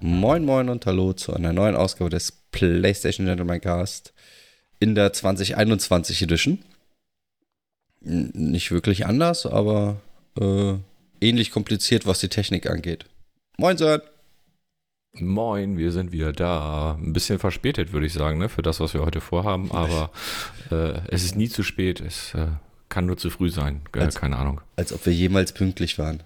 Moin Moin und Hallo zu einer neuen Ausgabe des PlayStation Gentleman Cast in der 2021 Edition. Nicht wirklich anders, aber äh, ähnlich kompliziert, was die Technik angeht. Moin Sören! Moin, wir sind wieder da. Ein bisschen verspätet, würde ich sagen, ne, für das, was wir heute vorhaben, aber äh, es ist nie zu spät. Es äh, kann nur zu früh sein. Äh, Als- keine Ahnung. Als ob wir jemals pünktlich waren.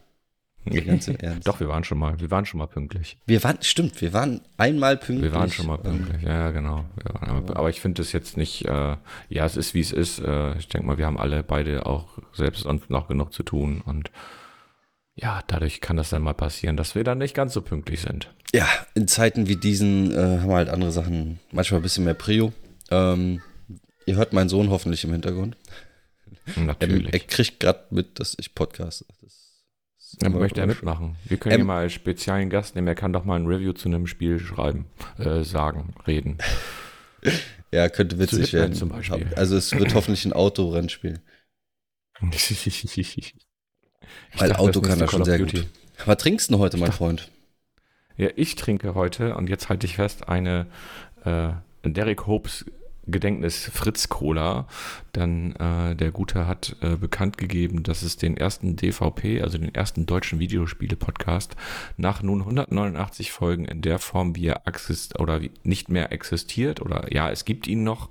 Doch, wir waren schon mal, wir waren schon mal pünktlich. Wir waren, stimmt, wir waren einmal pünktlich. Wir waren schon mal pünktlich, ja, genau. Einmal, aber ich finde es jetzt nicht, äh, ja, es ist wie es ist. Äh, ich denke mal, wir haben alle beide auch selbst noch genug zu tun und ja, dadurch kann das dann mal passieren, dass wir dann nicht ganz so pünktlich sind. Ja, in Zeiten wie diesen äh, haben wir halt andere Sachen, manchmal ein bisschen mehr Prio. Ähm, ihr hört meinen Sohn hoffentlich im Hintergrund. Er, Natürlich. er kriegt gerade mit, dass ich podcaste. Dann möchte er mitmachen. Wir können Ähm, ihn mal speziellen Gast nehmen. Er kann doch mal ein Review zu einem Spiel schreiben, äh, sagen, reden. Ja, könnte witzig werden. zum Beispiel. Also es wird hoffentlich ein Autorennspiel. ich Weil dachte, Auto kann er schon sehr of Duty. gut. Was trinkst du denn heute, mein Freund? Ja, ich trinke heute, und jetzt halte ich fest, eine äh, Derek Hopes Gedenknis Fritz Cola. Dann äh, der Gute hat äh, bekannt gegeben, dass es den ersten DVP, also den ersten deutschen Videospiele-Podcast, nach nun 189 Folgen in der Form, wie er exist oder wie nicht mehr existiert, oder ja, es gibt ihn noch,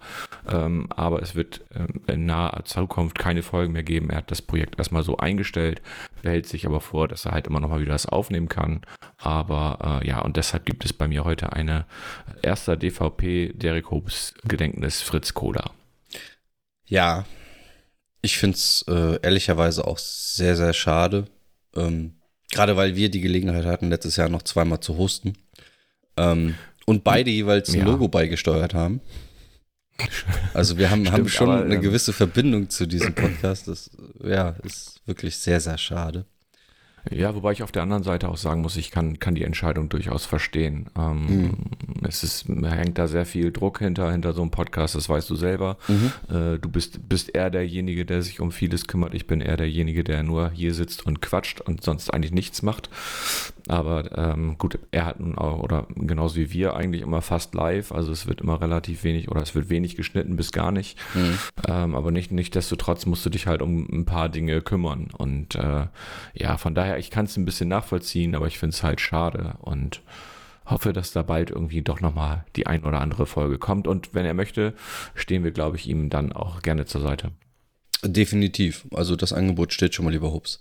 ähm, aber es wird ähm, in naher Zukunft keine Folgen mehr geben. Er hat das Projekt erstmal so eingestellt, behält sich aber vor, dass er halt immer noch mal wieder das aufnehmen kann. Aber äh, ja, und deshalb gibt es bei mir heute eine erster DVP Derek Hopes Gedenknis Fritz Cola. Ja, ich finde es äh, ehrlicherweise auch sehr, sehr schade. Ähm, Gerade weil wir die Gelegenheit hatten, letztes Jahr noch zweimal zu hosten. Ähm, und beide jeweils ein Ja. Logo beigesteuert haben. Also wir haben, haben Stimmt, schon aber, eine ähm, gewisse Verbindung zu diesem Podcast. Das ja, ist wirklich sehr, sehr schade. Ja, wobei ich auf der anderen Seite auch sagen muss, ich kann, kann die Entscheidung durchaus verstehen. Ähm, Es ist, hängt da sehr viel Druck hinter, hinter so einem Podcast, das weißt du selber. Äh, du bist, bist eher derjenige, der sich um vieles kümmert. Ich bin eher derjenige, der nur hier sitzt und quatscht und sonst eigentlich nichts macht. Aber ähm, gut, er hat nun auch, oder genauso wie wir, eigentlich immer fast live. Also es wird immer relativ wenig oder es wird wenig geschnitten bis gar nicht. Ähm, aber nicht, nichtsdestotrotz musst du dich halt um ein paar Dinge kümmern. Und äh, ja, von daher, ich kann es ein bisschen nachvollziehen, aber ich finde es halt schade und hoffe, dass da bald irgendwie doch nochmal die ein oder andere Folge kommt. Und wenn er möchte, stehen wir, glaube ich, ihm dann auch gerne zur Seite. Definitiv. Also das Angebot steht schon mal, lieber Hups.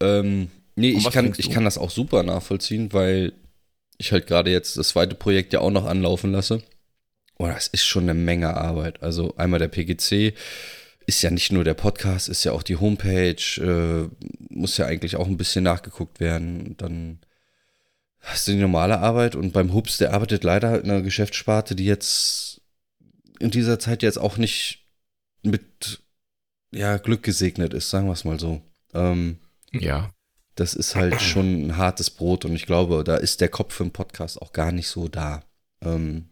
Ähm, nee, ich kann, ich kann das auch super nachvollziehen, weil ich halt gerade jetzt das zweite Projekt ja auch noch anlaufen lasse. Oh, das ist schon eine Menge Arbeit. Also einmal der PGC ist ja nicht nur der Podcast, ist ja auch die Homepage, äh, muss ja eigentlich auch ein bisschen nachgeguckt werden. Dann hast du die normale Arbeit und beim Hups, der arbeitet leider in einer Geschäftssparte, die jetzt in dieser Zeit jetzt auch nicht mit ja, Glück gesegnet ist, sagen wir es mal so. Ähm, Ja. Das ist halt schon ein hartes Brot und ich glaube, da ist der Kopf für den Podcast auch gar nicht so da. Ähm,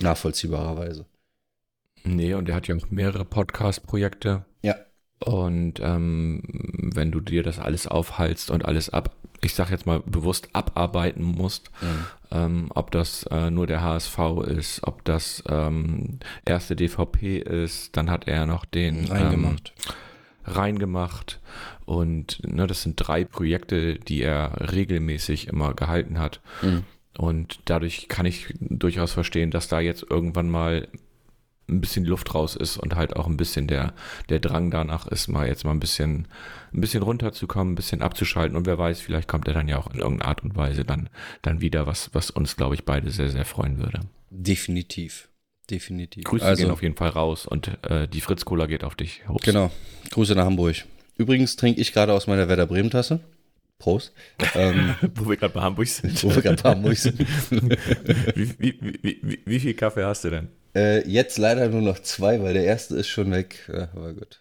nachvollziehbarerweise. Nee, und er hat ja auch mehrere Podcast-Projekte. Ja. Und ähm, wenn du dir das alles aufhalst und alles ab, ich sag jetzt mal bewusst abarbeiten musst, ähm, ob das äh, nur der HSV ist, ob das ähm, erste DVP ist, dann hat er noch den Reingemacht. Ähm, reingemacht. Und ne, das sind drei Projekte, die er regelmäßig immer gehalten hat. Mhm. Und dadurch kann ich durchaus verstehen, dass da jetzt irgendwann mal ein bisschen Luft raus ist und halt auch ein bisschen der, der Drang danach ist, mal jetzt mal ein bisschen, ein bisschen runterzukommen, ein bisschen abzuschalten und wer weiß, vielleicht kommt er dann ja auch in irgendeiner Art und Weise dann, dann wieder, was, was uns, glaube ich, beide sehr, sehr freuen würde. Definitiv. Definitiv. Grüße also, gehen auf jeden Fall raus und äh, die Fritz Cola geht auf dich. Hops. Genau. Grüße nach Hamburg. Übrigens trinke ich gerade aus meiner Werder Bremen Tasse. Prost. Ähm, Wo wir gerade bei Hamburg sind. wo wir gerade bei Hamburg sind. wie, wie, wie, wie, wie viel Kaffee hast du denn? Äh, jetzt leider nur noch zwei, weil der erste ist schon weg. Ja, aber gut.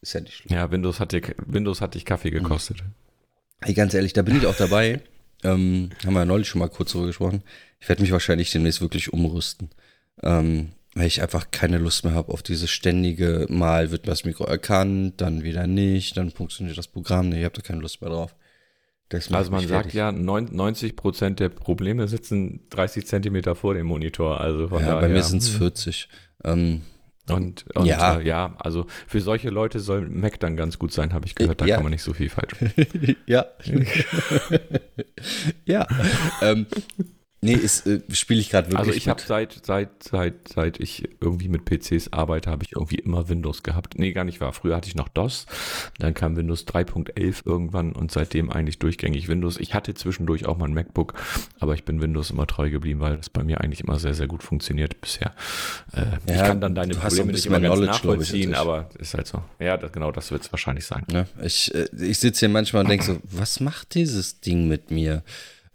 Ist ja nicht schlimm. Ja, Windows hat, dir, Windows hat dich Kaffee gekostet. Hey, ganz ehrlich, da bin ich auch dabei. ähm, haben wir ja neulich schon mal kurz drüber gesprochen. Ich werde mich wahrscheinlich demnächst wirklich umrüsten. Ähm, weil ich einfach keine Lust mehr habe auf dieses ständige Mal wird das Mikro erkannt, dann wieder nicht, dann funktioniert das Programm nicht, ich habe da keine Lust mehr drauf. also man sagt ja, 90 Prozent der Probleme sitzen 30 Zentimeter vor dem Monitor. Also von ja, daher, bei mir sind es 40. Ähm, und, und ja. Äh, ja, also für solche Leute soll Mac dann ganz gut sein, habe ich gehört. Da ja. kann man nicht so viel falsch machen. ja. ja. ähm, Nee, äh, spiele ich gerade wirklich. Also ich habe seit, seit, seit, seit ich irgendwie mit PCs arbeite, habe ich irgendwie immer Windows gehabt. Nee, gar nicht wahr. Früher hatte ich noch DOS, dann kam Windows 3.11 irgendwann und seitdem eigentlich durchgängig Windows. Ich hatte zwischendurch auch mal ein MacBook, aber ich bin Windows immer treu geblieben, weil das bei mir eigentlich immer sehr, sehr gut funktioniert bisher. Äh, ja, ich kann dann deine Probleme nicht immer ganz nachvollziehen, aber ist halt so. Ja, das, genau, das wird es wahrscheinlich sein. Ja, ich äh, ich sitze hier manchmal und denke so, was macht dieses Ding mit mir?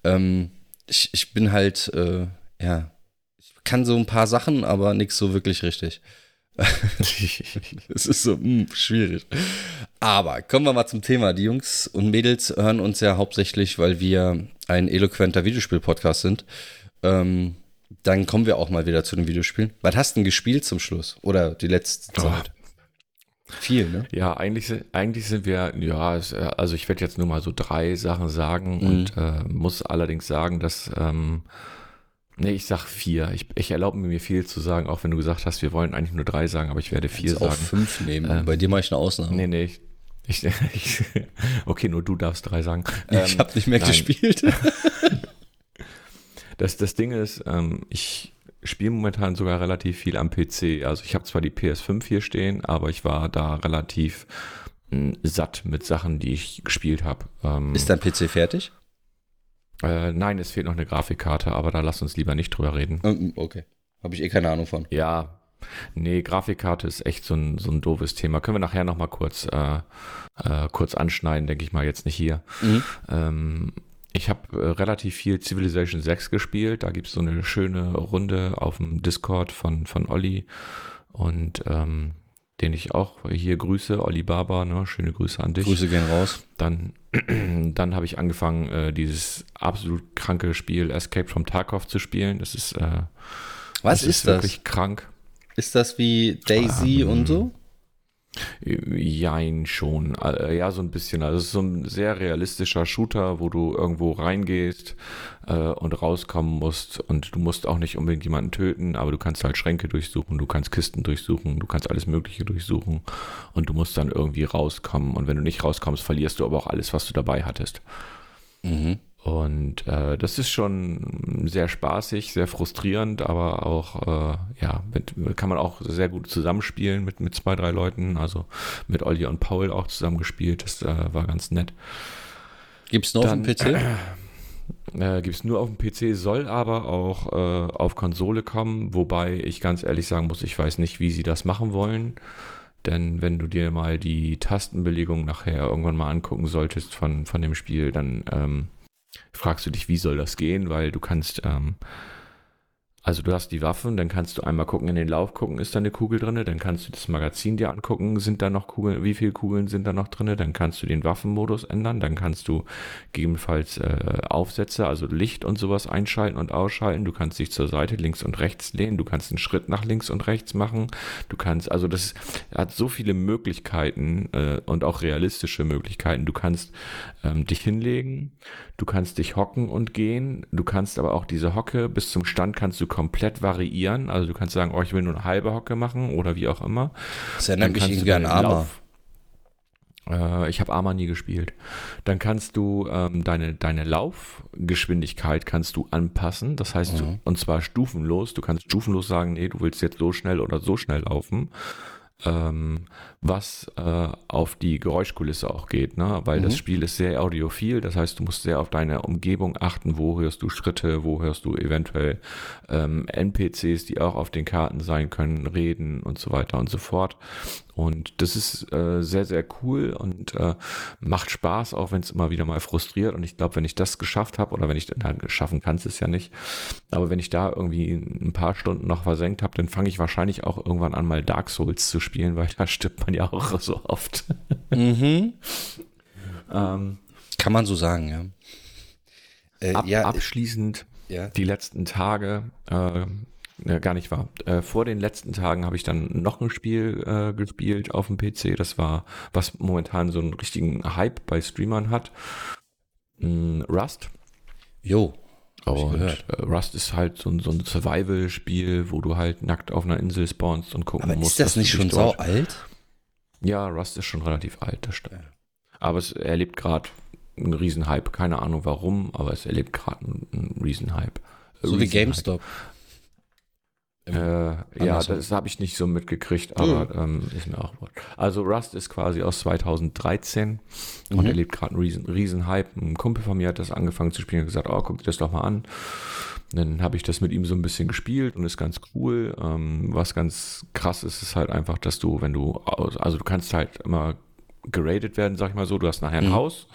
Ähm, ich, ich bin halt, äh, ja, ich kann so ein paar Sachen, aber nichts so wirklich richtig. Es ist so mh, hm, schwierig. Aber kommen wir mal zum Thema. Die Jungs und Mädels hören uns ja hauptsächlich, weil wir ein eloquenter Videospiel-Podcast sind. Ähm, dann kommen wir auch mal wieder zu den Videospielen. Was hast du denn gespielt zum Schluss? Oder die letzte oh. Zeit? Viel, ne? Ja, eigentlich, eigentlich sind wir, ja, also ich werde jetzt nur mal so drei Sachen sagen mhm. und äh, muss allerdings sagen, dass, ähm, nee, ich sag vier. Ich, ich erlaube mir viel zu sagen, auch wenn du gesagt hast, wir wollen eigentlich nur drei sagen, aber ich werde vier sagen. auch fünf nehmen. Ähm, Bei dir mache ich eine Ausnahme. Nee, nee, ich, ich, ich, okay, nur du darfst drei sagen. Ähm, ich habe nicht mehr nein. gespielt. das, das Ding ist, ähm, ich spiele momentan sogar relativ viel am PC. Also ich habe zwar die PS5 hier stehen, aber ich war da relativ mh, hm, satt mit Sachen, die ich gespielt habe. Ähm, Ist dein PC fertig? Äh, nein, es fehlt noch eine Grafikkarte, aber da lass uns lieber nicht drüber reden. Ähm, okay. Habe ich eh keine Ahnung von. Ja. Nee, Grafikkarte ist echt so ein, so ein doofes Thema. Können wir nachher nochmal kurz, äh, äh, kurz anschneiden, denke ich mal, jetzt nicht hier. Mhm. Ähm, ich habe äh, relativ viel Civilization 6 gespielt. Da gibt es so eine schöne Runde auf dem Discord von, von Olli und ähm, den ich auch hier grüße, Olli Baba, ne? schöne Grüße an dich. Grüße gehen raus. Dann, dann habe ich angefangen, äh, dieses absolut kranke Spiel Escape from Tarkov zu spielen. Das ist, äh, Was das ist, ist das? wirklich krank. Ist das wie Daisy ähm, und so? Jein schon. Äh, ja, so ein bisschen. Also es ist so ein sehr realistischer Shooter, wo du irgendwo reingehst äh, und rauskommen musst. Und du musst auch nicht unbedingt jemanden töten, aber du kannst halt Schränke durchsuchen, du kannst Kisten durchsuchen, du kannst alles Mögliche durchsuchen und du musst dann irgendwie rauskommen. Und wenn du nicht rauskommst, verlierst du aber auch alles, was du dabei hattest. Mhm. Und äh, das ist schon sehr spaßig, sehr frustrierend, aber auch, äh, ja, mit, kann man auch sehr gut zusammenspielen mit, mit zwei, drei Leuten. Also mit Olli und Paul auch zusammengespielt. Das äh, war ganz nett. Gibt es nur Dann, auf dem PC? Äh, Gibt es nur auf dem PC, soll aber auch äh, auf Konsole kommen, wobei ich ganz ehrlich sagen muss, ich weiß nicht, wie sie das machen wollen. Denn wenn du dir mal die Tastenbelegung nachher irgendwann mal angucken solltest von, von dem Spiel, dann ähm, fragst du dich, wie soll das gehen, weil du kannst ähm, also du hast die Waffen, dann kannst du einmal gucken, in den Lauf gucken, ist da eine Kugel drin, dann kannst du das Magazin dir angucken, sind da noch Kugeln, wie viele Kugeln sind da noch drin, dann kannst du den Waffenmodus ändern, dann kannst du gegebenenfalls äh, Aufsätze, also Licht und sowas einschalten und ausschalten, du kannst dich zur Seite links und rechts lehnen, du kannst einen Schritt nach links und rechts machen, du kannst, also das hat so viele Möglichkeiten äh, und auch realistische Möglichkeiten, du kannst ähm, dich hinlegen, du kannst dich hocken und gehen, du kannst aber auch diese Hocke bis zum Stand kannst du komplett variieren. Also du kannst sagen, oh, ich will nur eine halbe Hocke machen oder wie auch immer. Das erinnert mich irgendwie an Arma. Äh, ich habe Arma nie gespielt. Dann kannst du ähm, deine, deine Laufgeschwindigkeit kannst du anpassen. Das heißt, mhm. und zwar stufenlos. Du kannst stufenlos sagen, nee, du willst jetzt so schnell oder so schnell laufen ähm, was äh, auf die Geräuschkulisse auch geht, ne? weil mhm. das Spiel ist sehr audiophil, das heißt, du musst sehr auf deine Umgebung achten, wo hörst du Schritte, wo hörst du eventuell ähm, NPCs, die auch auf den Karten sein können, reden und so weiter und so fort. Und das ist äh, sehr, sehr cool und äh, macht Spaß, auch wenn es immer wieder mal frustriert. Und ich glaube, wenn ich das geschafft habe, oder wenn ich, na, schaffen kann es ja nicht, aber wenn ich da irgendwie ein paar Stunden noch versenkt habe, dann fange ich wahrscheinlich auch irgendwann an, mal Dark Souls zu spielen, weil da stirbt man ja auch so oft. Mhm. ähm, kann man so sagen, ja. Äh, Ab, ja, abschließend ja. die letzten Tage, äh, äh, gar nicht wahr. Äh, vor den letzten Tagen habe ich dann noch ein Spiel äh, gespielt auf dem PC. Das war, was momentan so einen richtigen Hype bei Streamern hat. Mm, Rust. Jo. Und äh, Rust ist halt so ein, so ein Survival-Spiel, wo du halt nackt auf einer Insel spawnst und gucken Aber musst. Ist das nicht schon sau alt? Ja, Rust ist schon relativ alt, das stimmt. Aber es erlebt gerade einen Riesenhype. Keine Ahnung warum, aber es erlebt gerade einen, einen Riesenhype. So wie GameStop. Äh, ja, das habe ich nicht so mitgekriegt, aber mhm. ähm, ist mir auch wohl. Also Rust ist quasi aus 2013 mhm. und erlebt gerade einen riesen, riesen Hype. Ein Kumpel von mir hat das angefangen zu spielen und gesagt, oh, guck dir das doch mal an. Dann habe ich das mit ihm so ein bisschen gespielt und ist ganz cool. Ähm, was ganz krass ist, ist halt einfach, dass du, wenn du, also du kannst halt immer geradet werden, sag ich mal so. Du hast nachher ein mhm. Haus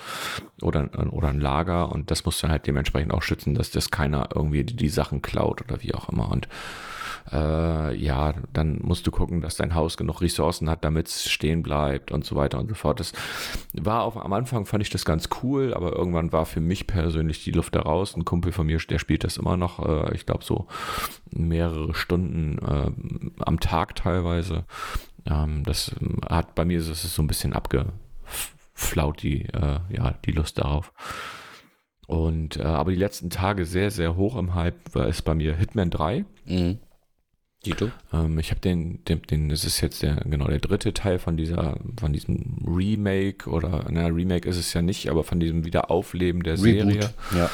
oder, oder ein Lager und das musst du dann halt dementsprechend auch schützen, dass das keiner irgendwie die, die Sachen klaut oder wie auch immer. Und äh, ja, dann musst du gucken, dass dein Haus genug Ressourcen hat, damit es stehen bleibt und so weiter und so fort. Das war auch am Anfang fand ich das ganz cool, aber irgendwann war für mich persönlich die Luft da raus. Ein Kumpel von mir, der spielt das immer noch, äh, ich glaube so mehrere Stunden äh, am Tag teilweise. Ähm, das hat bei mir ist so ein bisschen abgeflaut, die, äh, ja, die Lust darauf. Und äh, aber die letzten Tage sehr, sehr hoch im Hype war es bei mir Hitman 3. Mhm. Dito? Ähm, ich habe den, den, den, das ist jetzt der, genau der dritte Teil von dieser, von diesem Remake oder, na, Remake ist es ja nicht, aber von diesem Wiederaufleben der Reboot, Serie. Ja.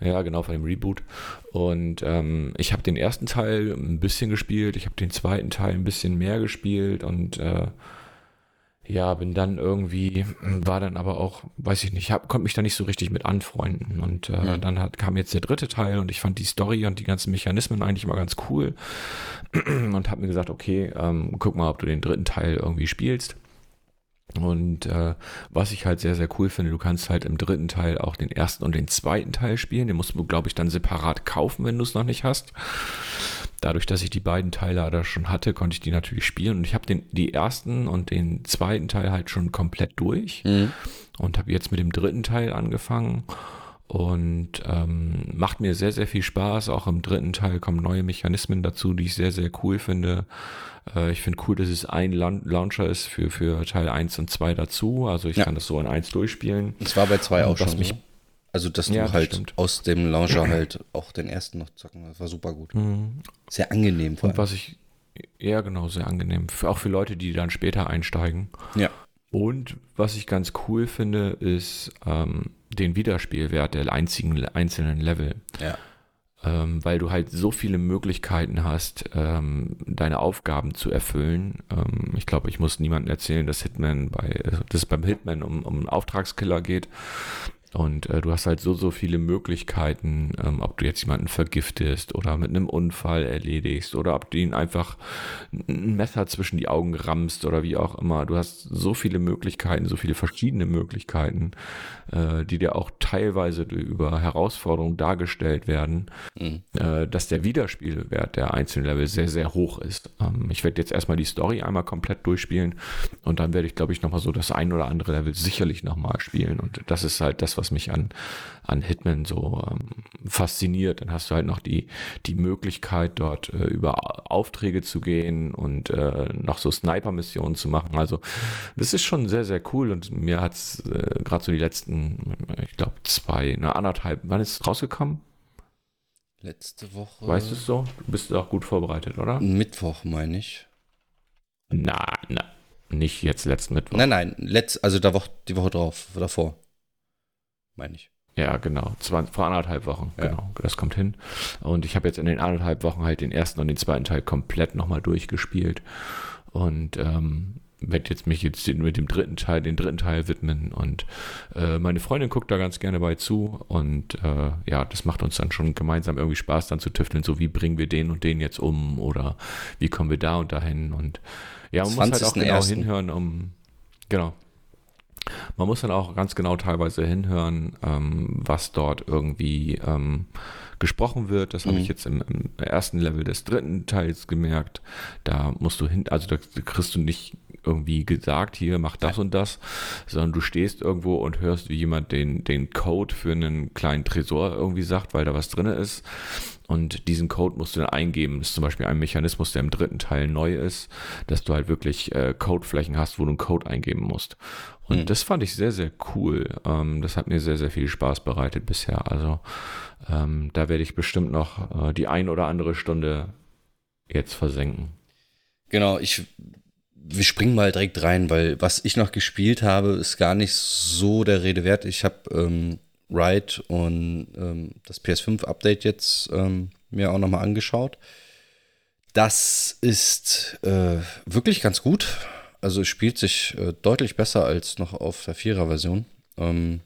Ja, genau, von dem Reboot. Und ähm, ich habe den ersten Teil ein bisschen gespielt, ich habe den zweiten Teil ein bisschen mehr gespielt und äh, ja, bin dann irgendwie, war dann aber auch, weiß ich nicht, hab, konnte mich da nicht so richtig mit anfreunden. Und äh, mhm. dann hat, kam jetzt der dritte Teil und ich fand die Story und die ganzen Mechanismen eigentlich mal ganz cool. und habe mir gesagt, okay, ähm, guck mal, ob du den dritten Teil irgendwie spielst. Und äh, was ich halt sehr, sehr cool finde, du kannst halt im dritten Teil auch den ersten und den zweiten Teil spielen. Den musst du, glaube ich, dann separat kaufen, wenn du es noch nicht hast dadurch, dass ich die beiden Teile da schon hatte, konnte ich die natürlich spielen. Und ich habe den die ersten und den zweiten Teil halt schon komplett durch mhm. und habe jetzt mit dem dritten Teil angefangen. Und ähm, macht mir sehr, sehr viel Spaß. Auch im dritten Teil kommen neue Mechanismen dazu, die ich sehr, sehr cool finde. Äh, ich finde cool, dass es ein Launcher ist für, für Teil 1 und 2 dazu. Also ich ja. kann das so in 1 durchspielen. Das war bei 2 auch schon. Mich, so. Also, dass ja, du halt stimmt. aus dem Launcher halt auch den ersten noch zocken. Das war super gut. Mhm. Sehr angenehm. Vor Und was ich, ja genau, sehr angenehm. Für, auch für Leute, die dann später einsteigen. Ja. Und was ich ganz cool finde, ist ähm, den Wiederspielwert der einzigen, einzelnen Level. Ja. Ähm, weil du halt so viele Möglichkeiten hast, ähm, deine Aufgaben zu erfüllen. Ähm, ich glaube, ich muss niemandem erzählen, dass Hitman bei, dass es beim Hitman um, um einen Auftragskiller geht. Und äh, du hast halt so, so viele Möglichkeiten, ähm, ob du jetzt jemanden vergiftest oder mit einem Unfall erledigst oder ob du ihn einfach ein Messer zwischen die Augen rammst oder wie auch immer. Du hast so viele Möglichkeiten, so viele verschiedene Möglichkeiten, äh, die dir auch teilweise über Herausforderungen dargestellt werden, mhm. äh, dass der Wiederspielwert der einzelnen Level sehr, sehr hoch ist. Ähm, ich werde jetzt erstmal die Story einmal komplett durchspielen und dann werde ich, glaube ich, nochmal so das ein oder andere Level sicherlich nochmal spielen. Und das ist halt das, was mich an, an Hitman so ähm, fasziniert. Dann hast du halt noch die, die Möglichkeit, dort äh, über Aufträge zu gehen und äh, noch so Sniper-Missionen zu machen. Also das ist schon sehr, sehr cool und mir hat es äh, gerade so die letzten, ich glaube, zwei, eine anderthalb, wann ist es rausgekommen? Letzte Woche. Weißt du es so? Du bist auch gut vorbereitet, oder? Mittwoch, meine ich. Na, na, nicht jetzt letzten Mittwoch. Nein, nein, letzt, also der Woche, die Woche drauf, davor meine ich. Ja, genau. Zwei, vor anderthalb Wochen. Ja. Genau, das kommt hin. Und ich habe jetzt in den anderthalb Wochen halt den ersten und den zweiten Teil komplett nochmal durchgespielt. Und ähm, werde jetzt mich jetzt mit dem dritten Teil, den dritten Teil widmen. Und äh, meine Freundin guckt da ganz gerne bei zu. Und äh, ja, das macht uns dann schon gemeinsam irgendwie Spaß, dann zu tüfteln, so wie bringen wir den und den jetzt um oder wie kommen wir da und dahin. Und ja, man muss halt auch genau hinhören, um genau, man muss dann auch ganz genau teilweise hinhören, ähm, was dort irgendwie ähm, gesprochen wird. Das mhm. habe ich jetzt im, im, ersten Level des dritten Teils gemerkt. Da musst du hin, also da kriegst du nicht irgendwie gesagt, hier mach das und das, sondern du stehst irgendwo und hörst, wie jemand den, den Code für einen kleinen Tresor irgendwie sagt, weil da was drin ist. Und diesen Code musst du dann eingeben. Das ist zum Beispiel ein Mechanismus, der im dritten Teil neu ist, dass du halt wirklich äh, Codeflächen hast, wo du einen Code eingeben musst. Und mhm. das fand ich sehr, sehr cool. Ähm, das hat mir sehr, sehr viel Spaß bereitet bisher. Also ähm, da werde ich bestimmt noch äh, die ein oder andere Stunde jetzt versenken. Genau, ich wir springen mal direkt rein, weil was ich noch gespielt habe, ist gar nicht so der Rede wert. Ich habe ähm, Ride und ähm, das PS5-Update jetzt ähm, mir auch nochmal angeschaut. Das ist äh, wirklich ganz gut. Also es spielt sich äh, deutlich besser als noch auf der 4er-Version. Ähm,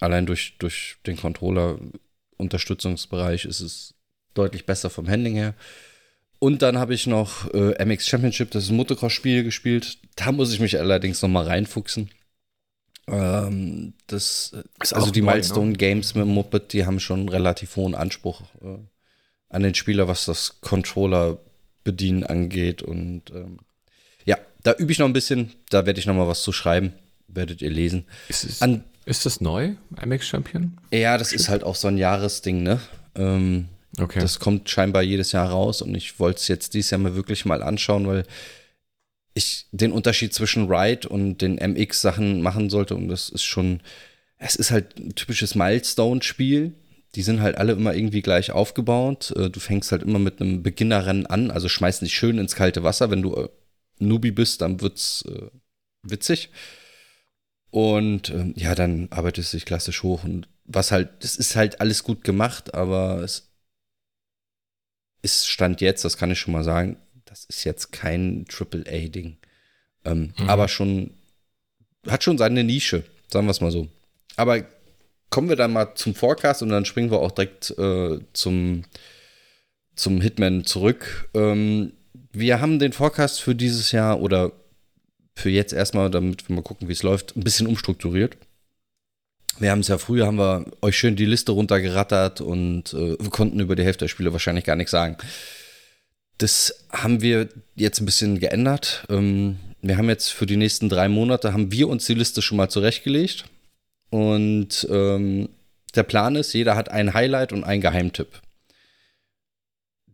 allein durch, durch den Controller-Unterstützungsbereich ist es deutlich besser vom Handling her. Und dann habe ich noch äh, MX Championship, das ist ein Motocross-Spiel gespielt. Da muss ich mich allerdings noch mal reinfuchsen. Ähm, das, ist also die neu, Milestone ne? Games mit Moped, die haben schon einen relativ hohen Anspruch äh, an den Spieler, was das Controller bedienen angeht. Und ähm, ja, da übe ich noch ein bisschen. Da werde ich noch mal was zu schreiben. Werdet ihr lesen. Ist, es, an, ist das neu, MX Champion? Ja, das ist halt auch so ein Jahresding, ne? Ähm, Okay. Das kommt scheinbar jedes Jahr raus und ich wollte es jetzt dieses Jahr mal wirklich mal anschauen, weil ich den Unterschied zwischen Ride und den MX-Sachen machen sollte und das ist schon, es ist halt ein typisches Milestone-Spiel. Die sind halt alle immer irgendwie gleich aufgebaut. Äh, du fängst halt immer mit einem Beginnerrennen an, also schmeißt dich schön ins kalte Wasser. Wenn du äh, Newbie bist, dann wird's äh, witzig. Und äh, ja, dann arbeitest du dich klassisch hoch und was halt, das ist halt alles gut gemacht, aber es ist Stand jetzt, das kann ich schon mal sagen, das ist jetzt kein Triple-A-Ding. Ähm, mhm. Aber schon, hat schon seine Nische, sagen wir es mal so. Aber kommen wir dann mal zum Forecast und dann springen wir auch direkt äh, zum, zum Hitman zurück. Ähm, wir haben den Forecast für dieses Jahr oder für jetzt erstmal, damit wir mal gucken, wie es läuft, ein bisschen umstrukturiert. Wir haben es ja früher, haben wir euch schön die Liste runtergerattert und äh, wir konnten über die Hälfte der Spiele wahrscheinlich gar nichts sagen. Das haben wir jetzt ein bisschen geändert. Ähm, wir haben jetzt für die nächsten drei Monate, haben wir uns die Liste schon mal zurechtgelegt. Und ähm, der Plan ist, jeder hat ein Highlight und einen Geheimtipp.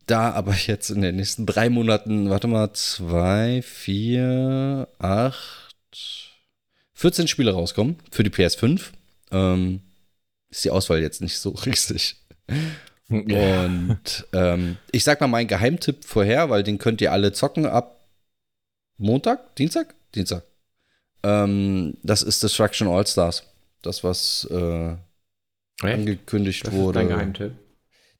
Da aber jetzt in den nächsten drei Monaten, warte mal, zwei, vier, acht, 14 Spiele rauskommen für die PS5 ähm, ist die Auswahl jetzt nicht so riesig. Und ähm, ich sag mal meinen Geheimtipp vorher, weil den könnt ihr alle zocken ab Montag, Dienstag? Dienstag. Ähm, das ist Destruction All Stars. Das, was äh, angekündigt das wurde. Ist dein Geheimtipp.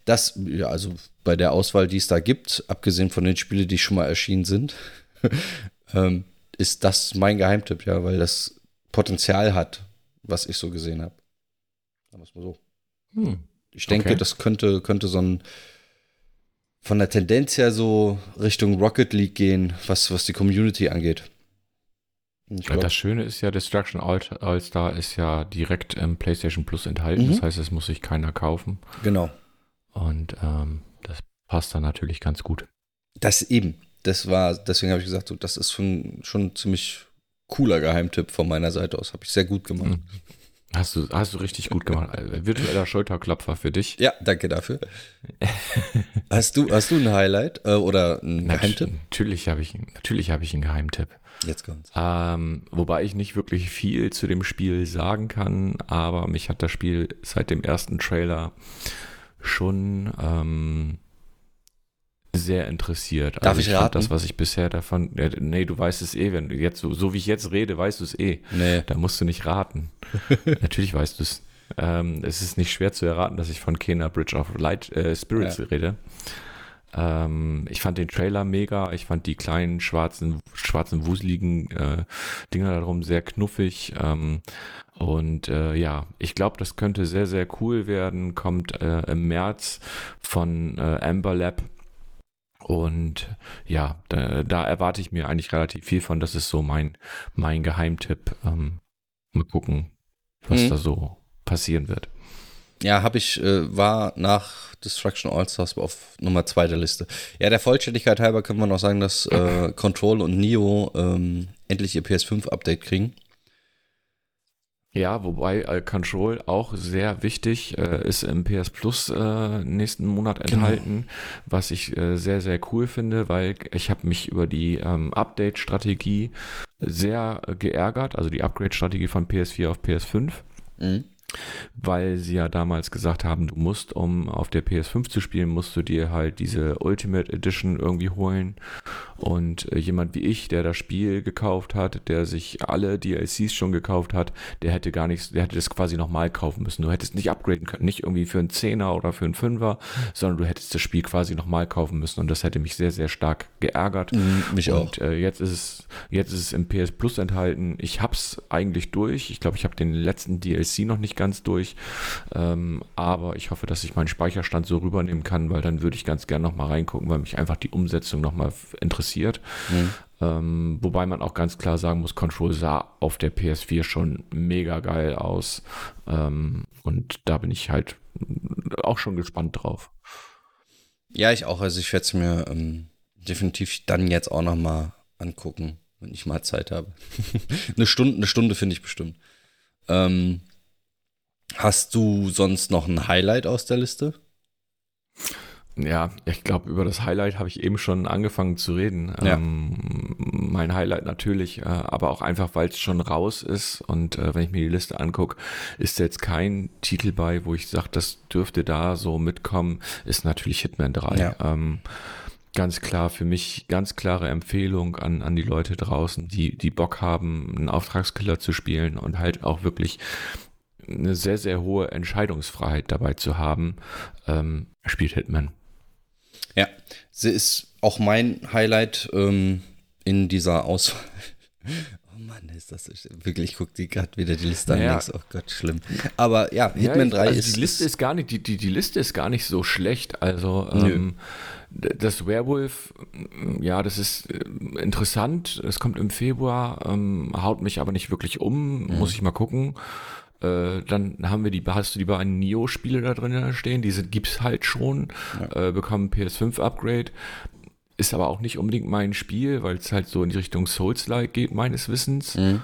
Das, ja, also bei der Auswahl, die es da gibt, abgesehen von den Spielen, die schon mal erschienen sind, ähm, ist das mein Geheimtipp, ja, weil das Potenzial hat, was ich so gesehen habe. Sagen wir es mal so. Hm. Ich denke, okay. das könnte, könnte so ein von der Tendenz her so Richtung Rocket League gehen, was, was die Community angeht. Glaub, das Schöne ist ja, Destruction All-Star ist ja direkt im PlayStation Plus enthalten. Mhm. Das heißt, es muss sich keiner kaufen. Genau. Und ähm, das passt dann natürlich ganz gut. Das eben. Das war, deswegen habe ich gesagt, so, das ist schon, schon ziemlich cooler Geheimtipp von meiner Seite aus. Habe ich sehr gut gemacht. Mhm. Hast du, hast du richtig gut gemacht. Äh, virtueller Schulterklopfer für dich. Ja, danke dafür. hast du, hast du ein Highlight äh, oder einen Nat Geheimtipp? Natürlich habe ich, natürlich habe ich einen Geheimtipp. Jetzt kommt's. Ähm, wobei ich nicht wirklich viel zu dem Spiel sagen kann, aber mich hat das Spiel seit dem ersten Trailer schon ähm, sehr interessiert. Darf also ich, ich raten? Das, was ich bisher davon. Ja, nee, du weißt es eh, wenn du jetzt so, so wie ich jetzt rede, weißt du es eh. Nee. Da musst du nicht raten. Natürlich weißt du es. Ähm, es ist nicht schwer zu erraten, dass ich von Kena Bridge of Light äh, Spirits ja. rede. Ähm, ich fand den Trailer mega. Ich fand die kleinen schwarzen, schwarzen wuseligen äh, Dinger darum sehr knuffig. Ähm, und äh, ja, ich glaube, das könnte sehr, sehr cool werden. Kommt äh, im März von äh, Amber Lab und ja, da, da, erwarte ich mir eigentlich relativ viel von. Das ist so mein, mein Geheimtipp. Ähm, mal gucken, was mhm. da so passieren wird. Ja, habe ich, äh, war nach Destruction All-Stars auf Nummer 2 der Liste. Ja, der Vollständigkeit halber können wir noch sagen, dass äh, Control und Neo ähm, endlich ihr PS5-Update kriegen. Ja, wobei äh, Control auch sehr wichtig äh, ist im PS Plus äh, nächsten Monat genau. enthalten, genau. was ich äh, sehr, sehr cool finde, weil ich habe mich über die ähm, Update-Strategie sehr geärgert, also die Upgrade-Strategie von PS4 auf PS5. Mhm weil sie ja damals gesagt haben, du musst, um auf der PS5 zu spielen, musst du dir halt diese Ultimate Edition irgendwie holen. Und äh, jemand wie ich, der das Spiel gekauft hat, der sich alle DLCs schon gekauft hat, der hätte gar nichts, der hätte das quasi nochmal kaufen müssen. Du hättest nicht upgraden können, nicht irgendwie für einen Zehner oder für einen Fünfer, sondern du hättest das Spiel quasi nochmal kaufen müssen. Und das hätte mich sehr, sehr stark geärgert. Mhm, mich und, auch. Und äh, jetzt ist es, jetzt ist es im PS Plus enthalten. Ich hab's eigentlich durch. Ich glaube, ich habe den letzten DLC noch nicht ganz durch. Ähm, aber ich hoffe, dass ich meinen Speicherstand so rübernehmen kann, weil dann würde ich ganz gerne nochmal reingucken, weil mich einfach die Umsetzung nochmal interessiert. Mhm. Ähm, wobei man auch ganz klar sagen muss, Control sah auf der PS4 schon mega geil aus. Ähm, und da bin ich halt auch schon gespannt drauf. Ja, ich auch. Also ich werde es mir ähm, definitiv dann jetzt auch nochmal angucken, wenn ich mal Zeit habe. eine Stunde, eine Stunde finde ich bestimmt. Ähm, Hast du sonst noch ein Highlight aus der Liste? Ja, ich glaube, über das Highlight habe ich eben schon angefangen zu reden. Ja. Ähm, mein Highlight natürlich, äh, aber auch einfach, weil es schon raus ist und äh, wenn ich mir die Liste angucke, ist jetzt kein Titel bei, wo ich sage, das dürfte da so mitkommen, ist natürlich Hitman 3. Ja. Ähm, ganz klar für mich, ganz klare Empfehlung an, an die Leute draußen, die, die Bock haben, einen Auftragskiller zu spielen und halt auch wirklich eine sehr, sehr hohe Entscheidungsfreiheit dabei zu haben, ähm, spielt Hitman. Ja, sie ist auch mein Highlight ähm, in dieser Auswahl. Oh Mann, ist das so wirklich, ich gucke die gerade wieder die Liste naja. an links. Oh Gott, schlimm. Aber ja, Hitman ja, 3 also ist. Die Liste ist gar nicht, die, die, die Liste ist gar nicht so schlecht. Also ähm, das Werewolf, ja, das ist äh, interessant. Es kommt im Februar, ähm, haut mich aber nicht wirklich um. Mhm. Muss ich mal gucken. Äh, dann haben wir die, hast du die beiden Neo-Spiele da drin stehen, diese gibt's halt schon, ja. äh, bekommen PS5-Upgrade. Ist aber auch nicht unbedingt mein Spiel, weil es halt so in die Richtung Souls-like geht, meines Wissens. Mhm.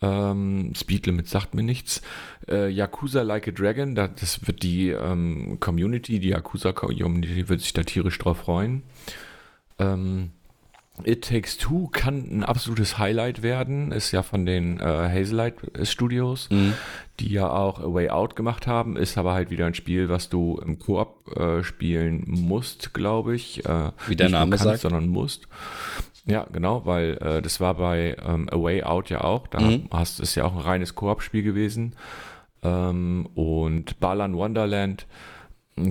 Ähm, Speed Limit sagt mir nichts. Äh, Yakuza Like a Dragon, da, das wird die ähm, Community, die Yakuza-Community wird sich da tierisch drauf freuen. Ähm, It Takes Two kann ein absolutes Highlight werden, ist ja von den äh, Hazelight Studios, mhm. die ja auch A Way Out gemacht haben, ist aber halt wieder ein Spiel, was du im Koop äh, spielen musst, glaube ich. Äh, Wie der Name kannst, sagt. Sondern musst. Ja, genau, weil äh, das war bei ähm, A Way Out ja auch, da mhm. hast ist ja auch ein reines Koop-Spiel gewesen. Ähm, und Balan Wonderland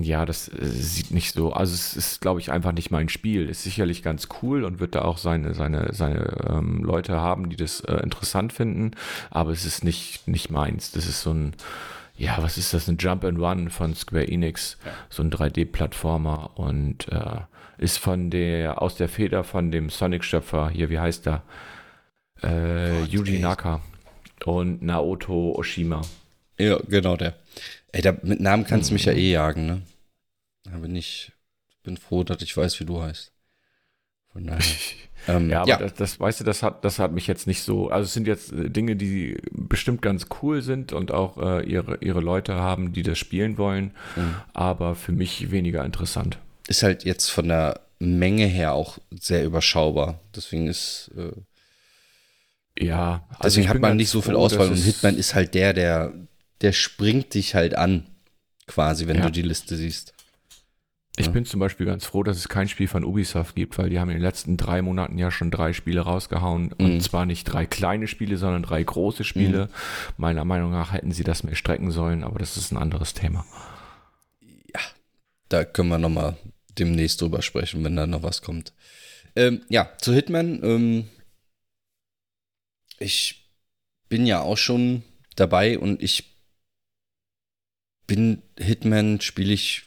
ja, das äh, sieht nicht so. Also es ist, glaube ich, einfach nicht mein Spiel. Ist sicherlich ganz cool und wird da auch seine, seine, seine ähm, Leute haben, die das äh, interessant finden. Aber es ist nicht, nicht meins. Das ist so ein, ja, was ist das? Ein Jump and Run von Square Enix, ja. so ein 3D-Plattformer und äh, ist von der, aus der Feder von dem Sonic-Schöpfer hier, wie heißt der? Äh, Yuji Naka und Naoto Oshima. Ja, genau der. Ey, da, mit Namen kannst du mich ja mhm. eh jagen, ne? Da bin ich bin froh, dass ich weiß, wie du heißt. Von daher. ähm, ja, aber ja. Das, das, weißt du, das hat, das hat mich jetzt nicht so. Also es sind jetzt Dinge, die bestimmt ganz cool sind und auch äh, ihre, ihre Leute haben, die das spielen wollen, mhm. aber für mich weniger interessant. Ist halt jetzt von der Menge her auch sehr überschaubar. Deswegen ist. Äh, ja, also deswegen hat man nicht so viel Auswahl und Hitman ist halt der, der der springt dich halt an, quasi, wenn ja. du die Liste siehst. Ich ja. bin zum Beispiel ganz froh, dass es kein Spiel von Ubisoft gibt, weil die haben in den letzten drei Monaten ja schon drei Spiele rausgehauen. Mhm. Und zwar nicht drei kleine Spiele, sondern drei große Spiele. Mhm. Meiner Meinung nach hätten sie das mehr strecken sollen, aber das ist ein anderes Thema. Ja, da können wir nochmal demnächst drüber sprechen, wenn da noch was kommt. Ähm, ja, zu Hitman. Ähm, ich bin ja auch schon dabei und ich bin Hitman, spiele ich,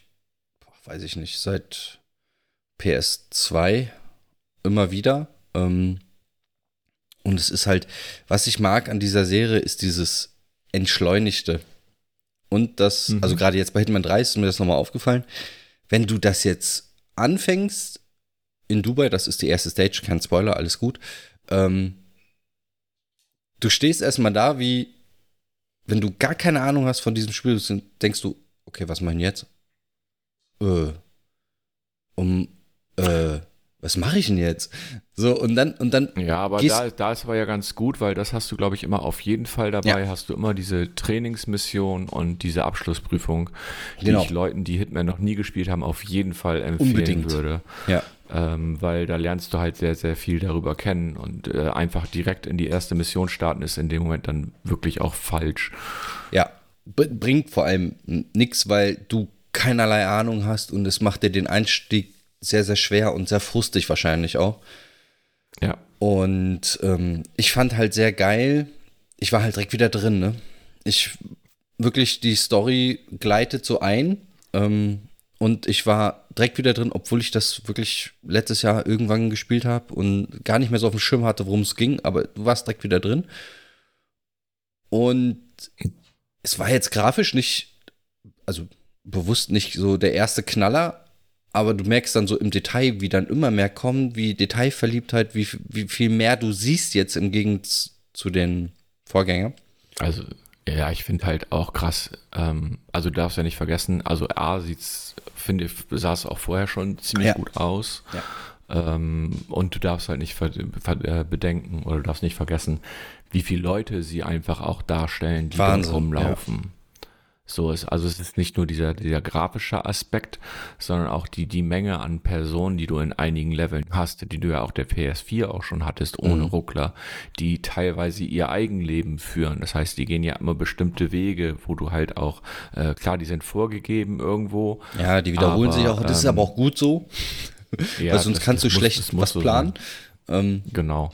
weiß ich nicht, seit PS2 immer wieder. Ähm, und es ist halt, was ich mag an dieser Serie, ist dieses Entschleunigte. und das, mhm. also gerade jetzt bei Hitman 3 ist mir das nochmal aufgefallen, wenn du das jetzt anfängst in Dubai, das ist die erste Stage, kein Spoiler, alles gut, ähm, du stehst erstmal da, wie wenn du gar keine Ahnung hast von diesem Spiel, denkst du, okay, was machen jetzt? Äh, um, äh, was mache ich denn jetzt? So, und dann, und dann. Ja, aber da, da ist aber ja ganz gut, weil das hast du, glaube ich, immer auf jeden Fall dabei. Ja. Hast du immer diese Trainingsmission und diese Abschlussprüfung, die genau. ich Leuten, die Hitman noch nie gespielt haben, auf jeden Fall empfehlen Unbedingt. würde. Ja. Ähm, weil da lernst du halt sehr, sehr viel darüber kennen und äh, einfach direkt in die erste Mission starten ist in dem Moment dann wirklich auch falsch. Ja, bringt vor allem nichts, weil du keinerlei Ahnung hast und es macht dir den Einstieg sehr, sehr schwer und sehr frustig wahrscheinlich auch. Ja. Und ähm, ich fand halt sehr geil, ich war halt direkt wieder drin, ne? Ich wirklich, die Story gleitet so ein ähm, und ich war direkt wieder drin, obwohl ich das wirklich letztes Jahr irgendwann gespielt habe und gar nicht mehr so auf dem Schirm hatte, worum es ging, aber du warst direkt wieder drin. Und es war jetzt grafisch nicht, also bewusst nicht so der erste Knaller, aber du merkst dann so im Detail, wie dann immer mehr kommt, wie Detailverliebtheit, wie, wie viel mehr du siehst jetzt im Gegensatz zu den Vorgängern. Also, ja, ich finde halt auch krass, ähm, also du darfst ja nicht vergessen, also A sieht's, finde ich, sah es auch vorher schon ziemlich ja. gut aus. Ja. Ähm, und du darfst halt nicht äh, bedenken oder du darfst nicht vergessen, wie viele Leute sie einfach auch darstellen, die Wahnsinn, rumlaufen. So ist, also es ist nicht nur dieser, dieser grafische Aspekt, sondern auch die, die Menge an Personen, die du in einigen Leveln hast, die du ja auch der PS4 auch schon hattest, ohne mhm. Ruckler, die teilweise ihr Eigenleben führen. Das heißt, die gehen ja immer bestimmte Wege, wo du halt auch, äh, klar, die sind vorgegeben irgendwo. Ja, die wiederholen aber, sich auch. Das ähm, ist aber auch gut so. Ja, Weil sonst das, kannst das du muss, schlecht was planen. Ähm, genau.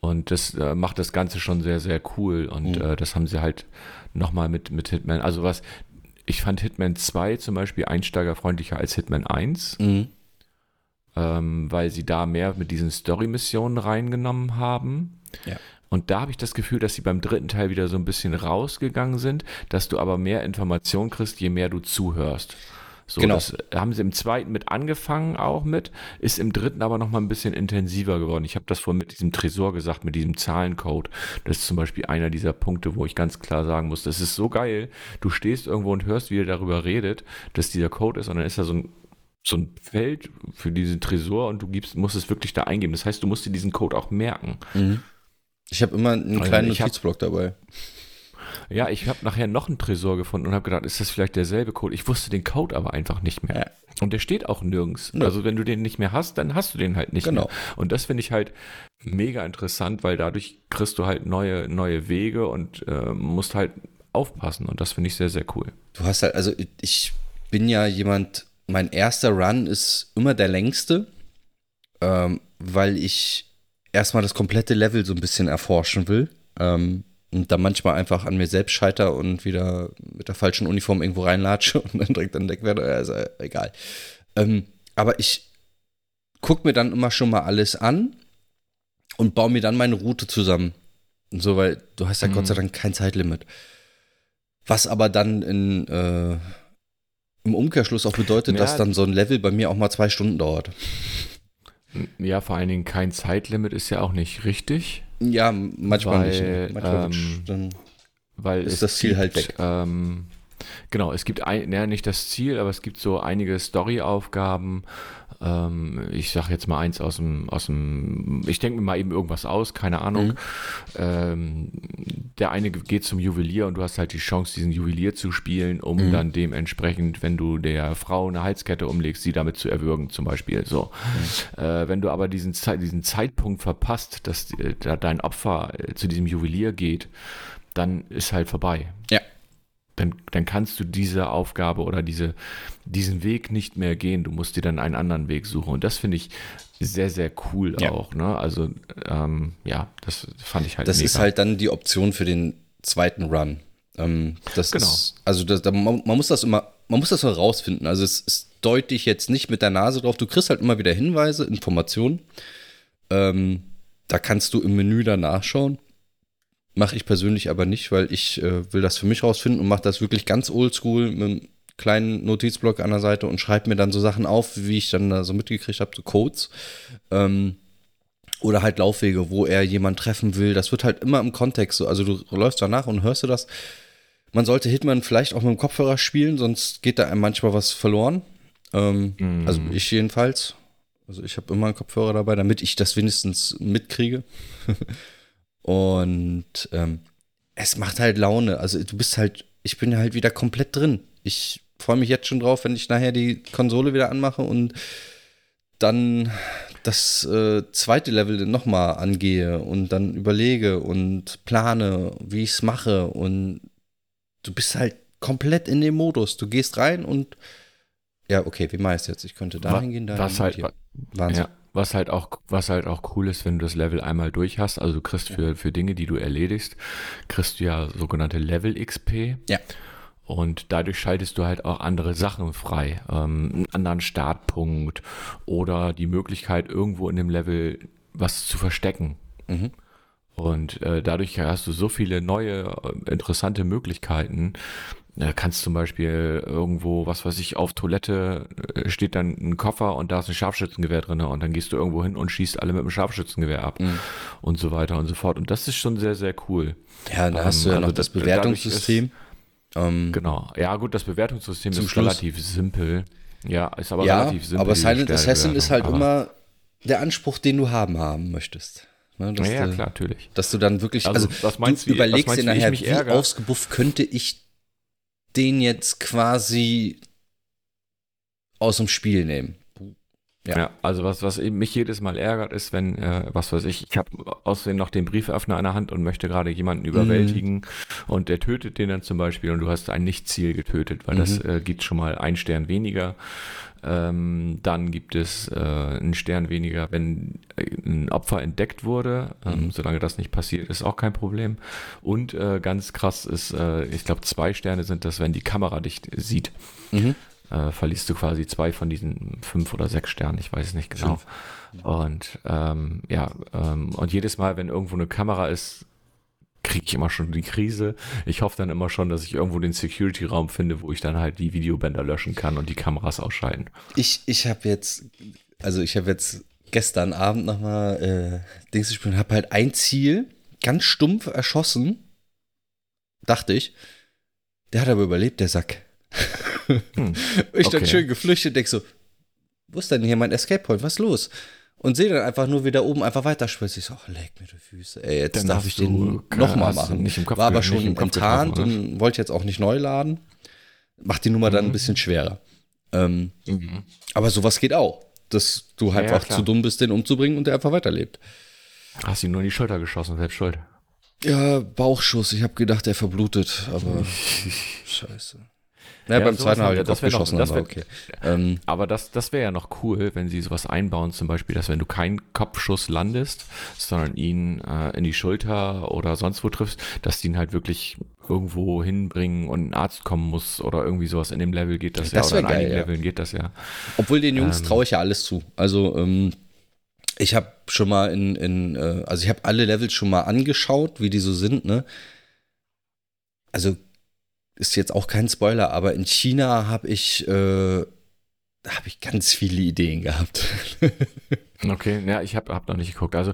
Und das äh, macht das Ganze schon sehr, sehr cool. Und mhm. äh, das haben sie halt nochmal mit, mit Hitman. Also was, ich fand Hitman 2 zum Beispiel einsteigerfreundlicher als Hitman 1. Mhm. Ähm, weil sie da mehr mit diesen Story-Missionen reingenommen haben. Ja. Und da habe ich das Gefühl, dass sie beim dritten Teil wieder so ein bisschen rausgegangen sind, dass du aber mehr Informationen kriegst, je mehr du zuhörst. So, genau. das haben sie im zweiten mit angefangen auch mit, ist im dritten aber noch mal ein bisschen intensiver geworden. Ich habe das vorhin mit diesem Tresor gesagt, mit diesem Zahlencode. Das ist zum Beispiel einer dieser Punkte, wo ich ganz klar sagen muss, das ist so geil. Du stehst irgendwo und hörst, wie er darüber redet, dass dieser Code ist und dann ist da so ein so ein Feld für diesen Tresor und du gibst, musst es wirklich da eingeben. Das heißt, du musst dir diesen Code auch merken. Mhm. Ich habe immer einen also kleinen Notizblock dabei. Ja, ich habe nachher noch einen Tresor gefunden und habe gedacht, ist das vielleicht derselbe Code? Ich wusste den Code aber einfach nicht mehr. Ja. Und der steht auch nirgends. Ja. Also wenn du den nicht mehr hast, dann hast du den halt nicht genau. mehr. Und das finde ich halt mega interessant, weil dadurch kriegst du halt neue, neue Wege und äh, musst halt aufpassen. Und das finde ich sehr, sehr cool. Du hast halt, also ich bin ja jemand, mein erster Run ist immer der längste, ähm, weil ich erstmal das komplette Level so ein bisschen erforschen will. Ähm, und da manchmal einfach an mir selbst scheiter und wieder mit der falschen Uniform irgendwo reinlatsche und dann direkt entdeckt werde, also egal. Ähm, aber ich gucke mir dann immer schon mal alles an und baue mir dann meine Route zusammen. Und so, weil du hast ja mhm. Gott sei Dank kein Zeitlimit. Was aber dann in, äh, im Umkehrschluss auch bedeutet, ja, dass dann so ein Level bei mir auch mal zwei Stunden dauert. Ja, vor allen Dingen kein Zeitlimit ist ja auch nicht richtig. Ja, manchmal weil, nicht. Ne? Manchmal ähm, dann weil ist das Ziel halt gibt, halt weg. Ähm, genau, es gibt ein, ja, nicht das Ziel, aber es gibt so einige Story-Aufgaben. Ähm, ich sage jetzt mal eins aus dem, aus dem, ich denke mir mal eben irgendwas aus, keine Ahnung. Mhm. Ähm, der eine geht zum Juwelier und du hast halt die Chance, diesen Juwelier zu spielen, um mhm. dann dementsprechend, wenn du der Frau eine Halskette umlegst, sie damit zu erwürgen, zum Beispiel. So. Mhm. Äh, wenn du aber diesen, diesen Zeitpunkt verpasst, dass äh, dein Opfer äh, zu diesem Juwelier geht, dann ist halt vorbei. Ja dann, dann kannst du diese Aufgabe oder diese, diesen Weg nicht mehr gehen. Du musst dir dann einen anderen Weg suchen. Und das finde ich sehr, sehr cool ja. auch. Ne? Also, ähm, ja, das fand ich halt Das mega. ist halt dann die Option für den zweiten Run. Ähm, das genau. Ist, also, das, da, man, man, muss das immer, man muss das herausfinden. Also, es ist deutlich jetzt nicht mit der Nase drauf. Du kriegst halt immer wieder Hinweise, Informationen. Ähm, da kannst du im Menü dann nachschauen. Mache ich persönlich aber nicht, weil ich äh, will das für mich rausfinden und mache das wirklich ganz oldschool mit einem kleinen Notizblock an der Seite und schreibe mir dann so Sachen auf, wie ich dann da so mitgekriegt habe, so Codes. Ähm, oder halt Laufwege, wo er jemand treffen will. Das wird halt immer im Kontext so. Also du läufst danach und hörst du das. Man sollte Hitman vielleicht auch mit dem Kopfhörer spielen, sonst geht da einem manchmal was verloren. Ähm, mm. Also ich jedenfalls. Also ich habe immer einen Kopfhörer dabei, damit ich das wenigstens mitkriege. und ähm, es macht halt Laune. Also du bist halt, ich bin halt wieder komplett drin. Ich freue mich jetzt schon drauf, wenn ich nachher die Konsole wieder anmache und dann das äh, zweite Level nochmal angehe und dann überlege und plane, wie ich es mache und du bist halt komplett in dem Modus. Du gehst rein und ja, okay, wie meinst du jetzt? Ich könnte da hingehen, da was halt, Wahnsinn. Ja, was halt auch, was halt auch cool ist, wenn du das Level einmal durch hast, also du kriegst für, für Dinge, die du erledigst, kriegst du ja sogenannte Level XP. Ja. Und dadurch schaltest du halt auch andere Sachen frei. Ähm, einen anderen Startpunkt oder die Möglichkeit, irgendwo in dem Level was zu verstecken. Mhm. Und äh, dadurch hast du so viele neue, äh, interessante Möglichkeiten. Da kannst zum Beispiel irgendwo, was weiß ich, auf Toilette äh, steht dann ein Koffer und da ist ein Scharfschützengewehr drin und dann gehst du irgendwo hin und schießt alle mit dem Scharfschützengewehr ab mhm. und so weiter und so fort. Und das ist schon sehr, sehr cool. Ja, da hast du ja ähm, also noch das Bewertungssystem. Ähm, genau. Ja, gut, das Bewertungssystem ist Schluss. relativ simpel. Ja, ist aber ja, relativ simpel. Aber Silent Assassin ist halt immer der Anspruch, den du haben haben möchtest. Ne, ja, ja, klar, natürlich. Dass du dann wirklich, also, also was meinst, du überlegst dir nachher, wie ärgere? ausgebufft könnte ich den jetzt quasi aus dem Spiel nehmen. Ja. ja, also was, was mich jedes Mal ärgert, ist, wenn, äh, was weiß ich, ich habe außerdem noch den Brieföffner in der Hand und möchte gerade jemanden überwältigen mhm. und der tötet den dann zum Beispiel und du hast ein Nichtziel getötet, weil mhm. das äh, gibt schon mal ein Stern weniger. Ähm, dann gibt es äh, einen Stern weniger, wenn äh, ein Opfer entdeckt wurde. Ähm, mhm. Solange das nicht passiert, ist auch kein Problem. Und äh, ganz krass ist, äh, ich glaube, zwei Sterne sind das, wenn die Kamera dich sieht. Mhm äh, verlierst du quasi zwei von diesen fünf oder sechs Sternen, ich weiß es nicht genau. Fünf. Und ähm, ja, ähm, und jedes Mal, wenn irgendwo eine Kamera ist, kriege ich immer schon die Krise. Ich hoffe dann immer schon, dass ich irgendwo den Security-Raum finde, wo ich dann halt die Videobänder löschen kann und die Kameras ausschalten. Ich, ich habe jetzt, also ich habe jetzt gestern Abend nochmal äh, Dings gespielt und habe halt ein Ziel ganz stumpf erschossen, dachte ich. Der hat aber überlebt, der Sack. Hm. ich okay. dann schön geflüchtet, denk so, wo ist denn hier mein Escape Point? Was ist los? Und sehe dann einfach nur wieder oben einfach weiter Ich so, ach, leg mir die Füße. Ey, jetzt dann darf ich den nochmal machen. Nicht im Kopf, War aber schon enttarnt und wollte jetzt auch nicht neu laden. Macht die Nummer mhm. dann ein bisschen schwerer. Ähm, mhm. Aber sowas geht auch. Dass du halt ja, einfach ja, zu dumm bist, den umzubringen und der einfach weiterlebt. Hast ihn nur in die Schulter geschossen, selbst schuld. Ja, Bauchschuss. Ich habe gedacht, er verblutet, aber scheiße. Ja, ja beim zweiten habe ich das geschossen, noch, das wär, okay. Ähm, aber das, das wäre ja noch cool, wenn sie sowas einbauen, zum Beispiel, dass wenn du keinen Kopfschuss landest, sondern ihn äh, in die Schulter oder sonst wo triffst, dass die ihn halt wirklich irgendwo hinbringen und ein Arzt kommen muss oder irgendwie sowas in dem Level geht das, das ja, oder in geil, einigen ja. Leveln geht das ja. Obwohl den Jungs ähm, traue ich ja alles zu. Also, ähm, ich habe schon mal in, in äh, also ich habe alle Levels schon mal angeschaut, wie die so sind, ne? Also ist jetzt auch kein Spoiler, aber in China habe ich, äh, habe ich ganz viele Ideen gehabt. okay, ja, ich habe hab noch nicht geguckt. Also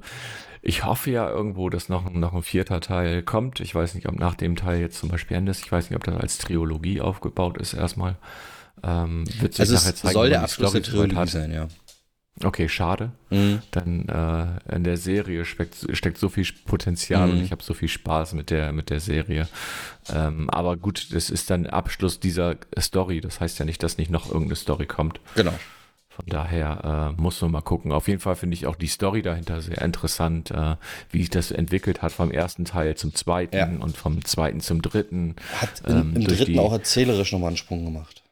ich hoffe ja irgendwo, dass noch, noch ein vierter Teil kommt. Ich weiß nicht, ob nach dem Teil jetzt zum Beispiel endet. Ich weiß nicht, ob das als Trilogie aufgebaut ist erstmal. Ähm, wird sich also nachher zeigen, soll der Abschluss der Trilogie sein, ja. Okay, schade. Mhm. Dann äh, in der Serie steckt, steckt so viel Potenzial mhm. und ich habe so viel Spaß mit der, mit der Serie. Ähm, aber gut, das ist dann Abschluss dieser Story. Das heißt ja nicht, dass nicht noch irgendeine Story kommt. Genau. Von daher äh, muss man mal gucken. Auf jeden Fall finde ich auch die Story dahinter sehr interessant, äh, wie sich das entwickelt hat vom ersten Teil zum zweiten ja. und vom zweiten zum dritten. Hat in, ähm, im dritten auch erzählerisch nochmal einen Sprung gemacht.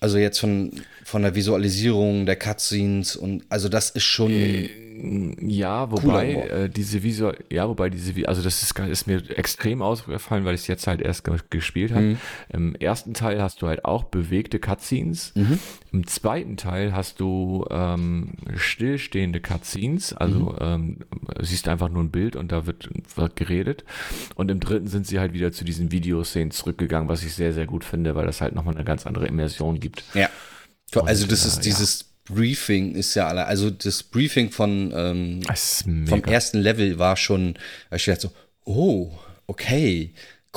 Also jetzt von, von der Visualisierung der Cutscenes und also das ist schon. Äh, Ja, wobei äh, diese Visual, ja, wobei diese, also das ist, ist mir extrem ausgefallen, weil ich es jetzt halt erst ge gespielt habe. Mhm. Im ersten Teil hast du halt auch bewegte Cutscenes. Mhm. Im zweiten Teil hast du ähm, stillstehende Cutscenes, also mhm. ähm, siehst einfach nur ein Bild und da wird, wird geredet. Und im dritten sind sie halt wieder zu diesen Videoszenen zurückgegangen, was ich sehr, sehr gut finde, weil das halt nochmal eine ganz andere Immersion gibt. Ja. Also das ist äh, dieses Briefing ist ja alle, also das Briefing von ähm, vom ersten Level war schon, ich dachte so, oh, okay,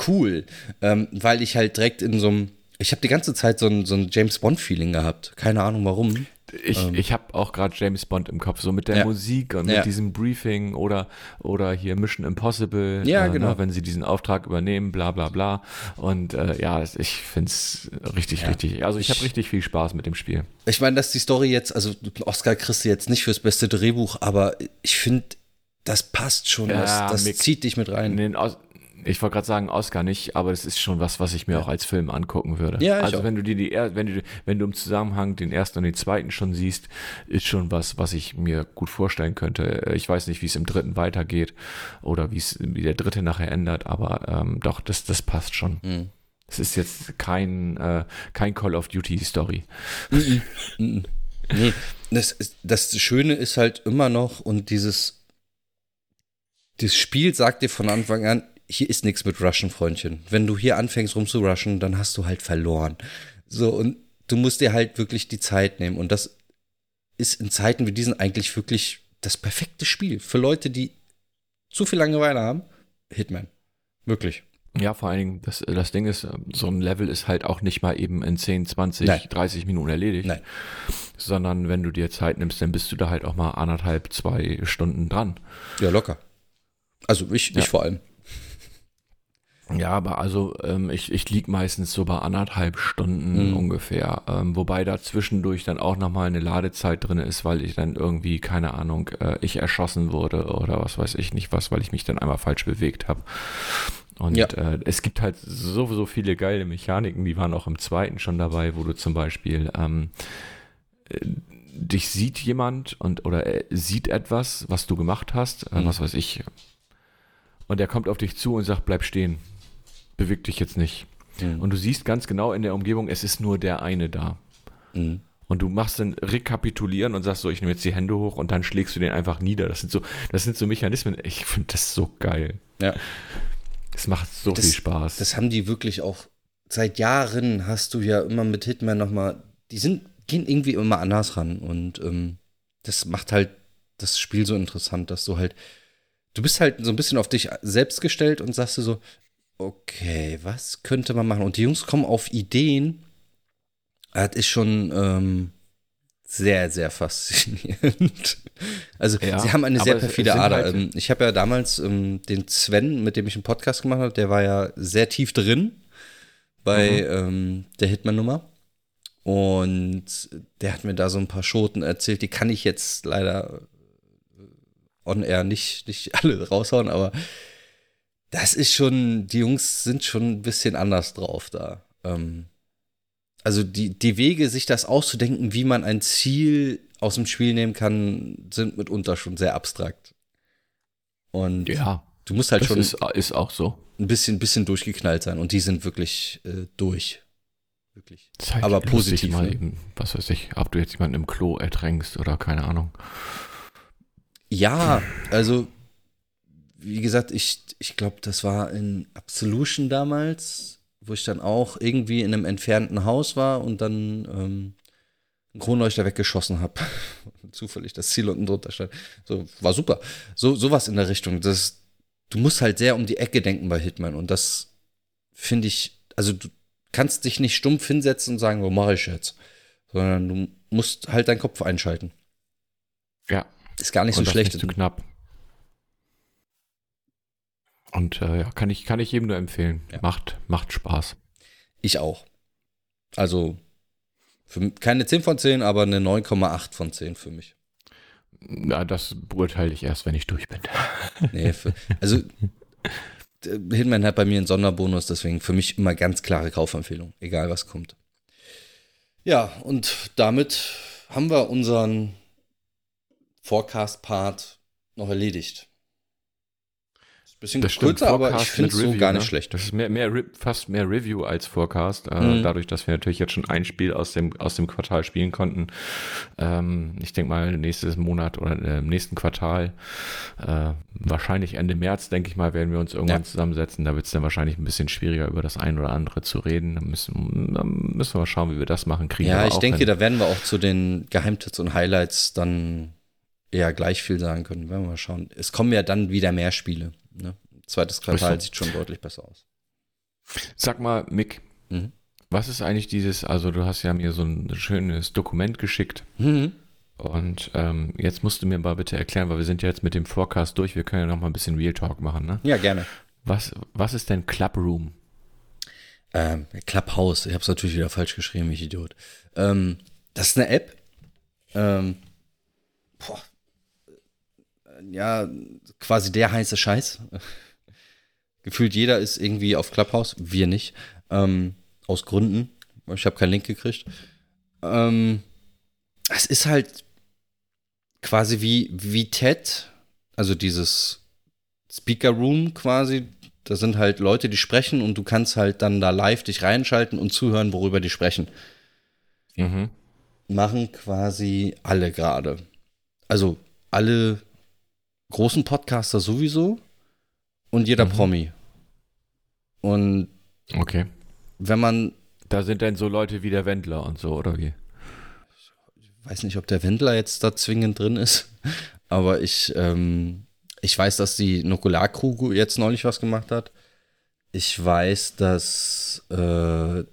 cool, ähm, weil ich halt direkt in so einem, ich habe die ganze Zeit so ein, so ein James Bond Feeling gehabt, keine Ahnung warum. Ich, ähm. ich habe auch gerade James Bond im Kopf, so mit der ja. Musik und mit ja. diesem Briefing oder, oder hier Mission Impossible, ja, äh, genau. Ne, wenn sie diesen Auftrag übernehmen, bla bla bla. Und äh, ja, ich finde es richtig, ja. richtig. Also ich habe richtig viel Spaß mit dem Spiel. Ich meine, dass die Story jetzt, also Oscar kriegst du jetzt nicht fürs beste Drehbuch, aber ich finde, das passt schon, das, das zieht dich mit rein. In den, ich wollte gerade sagen, Oscar nicht, aber es ist schon was, was ich mir auch als Film angucken würde. Ja, also auch. wenn du dir die, wenn du, wenn du im Zusammenhang den ersten und den zweiten schon siehst, ist schon was, was ich mir gut vorstellen könnte. Ich weiß nicht, wie es im dritten weitergeht oder wie es, wie der dritte nachher ändert, aber ähm, doch, das, das passt schon. Mhm. Es ist jetzt kein, äh, kein Call of Duty Story. Mhm. Mhm. Nee, das, ist, das Schöne ist halt immer noch und dieses, das Spiel sagt dir von Anfang an, hier ist nichts mit Rushen, Freundchen. Wenn du hier anfängst rumzurushen, dann hast du halt verloren. So, und du musst dir halt wirklich die Zeit nehmen. Und das ist in Zeiten wie diesen eigentlich wirklich das perfekte Spiel. Für Leute, die zu viel Langeweile haben, Hitman. Wirklich. Ja, vor allen Dingen, das, das Ding ist, so ein Level ist halt auch nicht mal eben in 10, 20, Nein. 30 Minuten erledigt. Nein. Sondern wenn du dir Zeit nimmst, dann bist du da halt auch mal anderthalb, zwei Stunden dran. Ja, locker. Also ich, ja. ich vor allem. Ja, aber also ähm, ich, ich lieg meistens so bei anderthalb Stunden mhm. ungefähr, ähm, wobei da zwischendurch dann auch nochmal eine Ladezeit drin ist, weil ich dann irgendwie, keine Ahnung, äh, ich erschossen wurde oder was weiß ich nicht was, weil ich mich dann einmal falsch bewegt habe. Und ja. äh, es gibt halt so, so viele geile Mechaniken, die waren auch im zweiten schon dabei, wo du zum Beispiel ähm, äh, dich sieht jemand und oder äh, sieht etwas, was du gemacht hast, äh, mhm. was weiß ich, und der kommt auf dich zu und sagt, bleib stehen beweg dich jetzt nicht. Mhm. Und du siehst ganz genau in der Umgebung, es ist nur der eine da. Mhm. Und du machst dann rekapitulieren und sagst so, ich nehme jetzt die Hände hoch und dann schlägst du den einfach nieder. Das sind so, das sind so Mechanismen. Ich finde das so geil. Ja. Es macht so das, viel Spaß. Das haben die wirklich auch seit Jahren hast du ja immer mit Hitman nochmal, die sind, gehen irgendwie immer anders ran und ähm, das macht halt das Spiel so interessant, dass du halt, du bist halt so ein bisschen auf dich selbst gestellt und sagst du so, okay, was könnte man machen? Und die Jungs kommen auf Ideen. Das ist schon ähm, sehr, sehr faszinierend. Also, ja, sie haben eine sehr perfide Ader. Halt ähm, ich habe ja damals ähm, den Sven, mit dem ich einen Podcast gemacht habe, der war ja sehr tief drin bei mhm. ähm, der Hitman-Nummer. Und der hat mir da so ein paar Schoten erzählt, die kann ich jetzt leider on air nicht, nicht alle raushauen, aber das ist schon, die Jungs sind schon ein bisschen anders drauf da. Ähm, also die, die Wege, sich das auszudenken, wie man ein Ziel aus dem Spiel nehmen kann, sind mitunter schon sehr abstrakt. Und ja, du musst halt schon ist, ist, auch so. ein bisschen, bisschen durchgeknallt sein. Und die sind wirklich äh, durch. Wirklich. Halt Aber positiv. Mal ne? eben, was weiß ich, ob du jetzt jemanden im Klo ertränkst oder keine Ahnung. Ja, also wie gesagt, ich, ich glaube, das war in Absolution damals, wo ich dann auch irgendwie in einem entfernten Haus war und dann ähm, einen Kronleuchter weggeschossen habe. Zufällig das Ziel unten drunter stand. So, war super. So, sowas in der Richtung. Das, du musst halt sehr um die Ecke denken bei Hitman und das finde ich, also du kannst dich nicht stumpf hinsetzen und sagen, wo mache ich jetzt? Sondern du musst halt deinen Kopf einschalten. Ja. Ist gar nicht und so schlecht. Nicht zu knapp. Und äh, ja, kann ich, kann ich jedem nur empfehlen. Ja. Macht, macht Spaß. Ich auch. Also für, keine 10 von 10, aber eine 9,8 von 10 für mich. Na, das beurteile ich erst, wenn ich durch bin. Nee, für, also Hitman hat bei mir einen Sonderbonus, deswegen für mich immer ganz klare Kaufempfehlung, egal was kommt. Ja, und damit haben wir unseren Forecast-Part noch erledigt. Bisschen das kürzer, aber ich finde es so gar nicht ne? schlecht. Das ist mehr, mehr, fast mehr Review als Forecast. Äh, mhm. Dadurch, dass wir natürlich jetzt schon ein Spiel aus dem, aus dem Quartal spielen konnten. Ähm, ich denke mal, nächstes Monat oder äh, im nächsten Quartal, äh, wahrscheinlich Ende März, denke ich mal, werden wir uns irgendwann ja. zusammensetzen. Da wird es dann wahrscheinlich ein bisschen schwieriger, über das ein oder andere zu reden. Da müssen, da müssen wir mal schauen, wie wir das machen. Kriegen ja, ich denke, hin. da werden wir auch zu den Geheimtipps und Highlights dann eher gleich viel sagen können. Werden wir mal schauen. Es kommen ja dann wieder mehr Spiele. Ne? Zweites Quartal sieht schon deutlich besser aus. Sag mal, Mick, mhm. was ist eigentlich dieses, also du hast ja mir so ein schönes Dokument geschickt. Mhm. Und ähm, jetzt musst du mir mal bitte erklären, weil wir sind ja jetzt mit dem Forecast durch, wir können ja noch mal ein bisschen Real Talk machen, ne? Ja, gerne. Was, was ist denn Clubroom? Ähm, Clubhouse, ich habe es natürlich wieder falsch geschrieben, ich Idiot. Ähm, das ist eine App. Ähm, boah, ja, quasi der heiße Scheiß. Gefühlt jeder ist irgendwie auf Clubhouse, wir nicht. Ähm, aus Gründen. Ich habe keinen Link gekriegt. Ähm, es ist halt quasi wie, wie TED, also dieses Speaker Room quasi. Da sind halt Leute, die sprechen und du kannst halt dann da live dich reinschalten und zuhören, worüber die sprechen. Mhm. Machen quasi alle gerade. Also alle großen Podcaster sowieso und jeder mhm. Promi. Und okay. wenn man. Da sind dann so Leute wie der Wendler und so, oder wie? Ich weiß nicht, ob der Wendler jetzt da zwingend drin ist, aber ich, ähm, ich weiß, dass die Nukularkruge jetzt neulich was gemacht hat. Ich weiß, dass äh,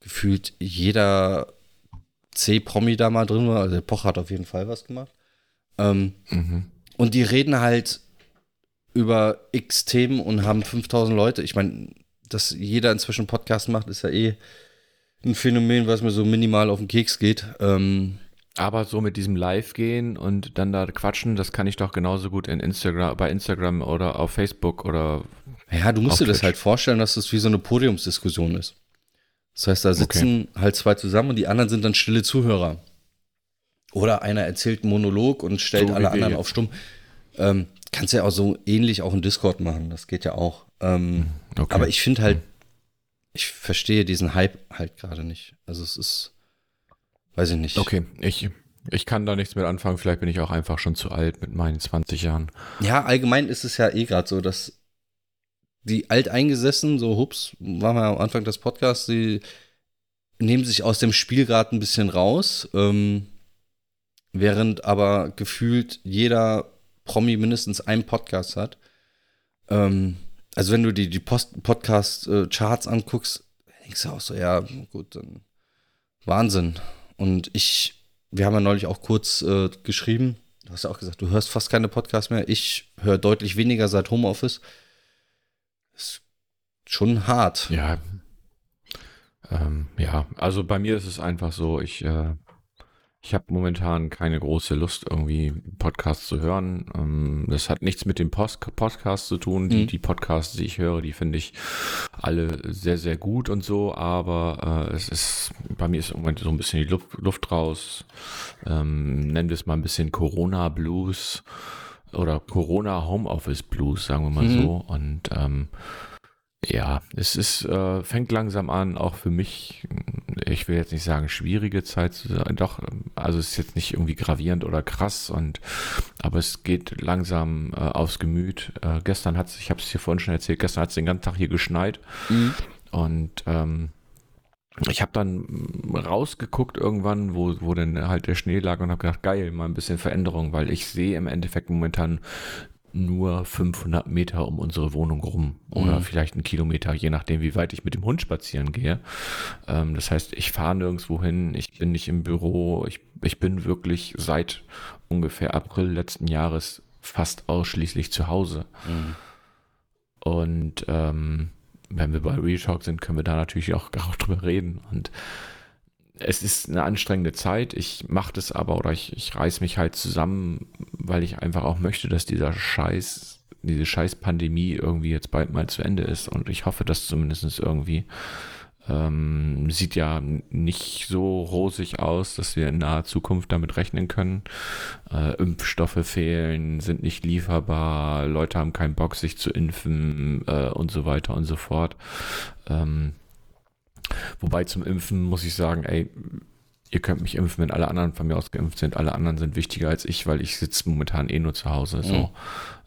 gefühlt jeder C-Promi da mal drin war. Also der Poch hat auf jeden Fall was gemacht. Ähm, mhm. Und die reden halt über x Themen und haben 5000 Leute. Ich meine, dass jeder inzwischen Podcast macht, ist ja eh ein Phänomen, was mir so minimal auf den Keks geht. Ähm, aber so mit diesem Live-Gehen und dann da quatschen, das kann ich doch genauso gut in Instagram, bei Instagram oder auf Facebook oder. Ja, du musst dir das halt vorstellen, dass das wie so eine Podiumsdiskussion ist. Das heißt, da sitzen okay. halt zwei zusammen und die anderen sind dann stille Zuhörer. Oder einer erzählt einen Monolog und stellt so alle anderen auf stumm. Ähm, kannst ja auch so ähnlich auch in Discord machen, das geht ja auch. Ähm, hm, okay. Aber ich finde halt, hm. ich verstehe diesen Hype halt gerade nicht. Also es ist, weiß ich nicht. Okay, ich, ich kann da nichts mit anfangen. Vielleicht bin ich auch einfach schon zu alt mit meinen 20 Jahren. Ja, allgemein ist es ja eh gerade so, dass die Alteingesessen, so hups, waren wir am Anfang des Podcasts, die nehmen sich aus dem Spiel gerade ein bisschen raus. Ähm, während aber gefühlt jeder Promi mindestens einen Podcast hat. Ähm, also wenn du die, die Podcast-Charts anguckst, denkst du auch so, ja, gut, dann Wahnsinn. Und ich, wir haben ja neulich auch kurz äh, geschrieben, du hast ja auch gesagt, du hörst fast keine Podcasts mehr. Ich höre deutlich weniger seit Homeoffice. Ist schon hart. Ja. Ähm, ja, also bei mir ist es einfach so, ich äh, ich habe momentan keine große Lust, irgendwie Podcasts zu hören. Ähm, das hat nichts mit dem Post Podcast zu tun. Die, mhm. die Podcasts, die ich höre, die finde ich alle sehr, sehr gut und so, aber äh, es ist, bei mir ist im Moment so ein bisschen die Luft, Luft raus. Ähm, nennen wir es mal ein bisschen Corona Blues oder Corona Homeoffice Blues, sagen wir mal mhm. so. Und ähm, ja, es ist, äh, fängt langsam an, auch für mich, ich will jetzt nicht sagen, schwierige Zeit zu sein. Doch, also es ist jetzt nicht irgendwie gravierend oder krass und aber es geht langsam äh, aufs Gemüt. Äh, gestern hat es, ich habe es hier vorhin schon erzählt, gestern hat es den ganzen Tag hier geschneit. Mhm. Und ähm, ich habe dann rausgeguckt irgendwann, wo, wo denn halt der Schnee lag und habe gedacht, geil, mal ein bisschen Veränderung, weil ich sehe im Endeffekt momentan nur 500 Meter um unsere Wohnung rum oder mhm. vielleicht einen Kilometer, je nachdem, wie weit ich mit dem Hund spazieren gehe. Ähm, das heißt, ich fahre nirgendwo hin, ich bin nicht im Büro, ich, ich bin wirklich seit ungefähr April letzten Jahres fast ausschließlich zu Hause. Mhm. Und ähm, wenn wir bei Real Talk sind, können wir da natürlich auch, auch drüber reden. Und es ist eine anstrengende Zeit. Ich mache das aber oder ich, ich reiß mich halt zusammen, weil ich einfach auch möchte, dass dieser Scheiß, diese Scheiß-Pandemie irgendwie jetzt bald mal zu Ende ist. Und ich hoffe, dass zumindest irgendwie Ähm, sieht ja nicht so rosig aus, dass wir in naher Zukunft damit rechnen können. Äh, Impfstoffe fehlen, sind nicht lieferbar, Leute haben keinen Bock, sich zu impfen äh, und so weiter und so fort. Ähm, wobei zum Impfen muss ich sagen, ey, ihr könnt mich impfen, wenn alle anderen von mir aus geimpft sind. Alle anderen sind wichtiger als ich, weil ich sitze momentan eh nur zu Hause. So. Mhm.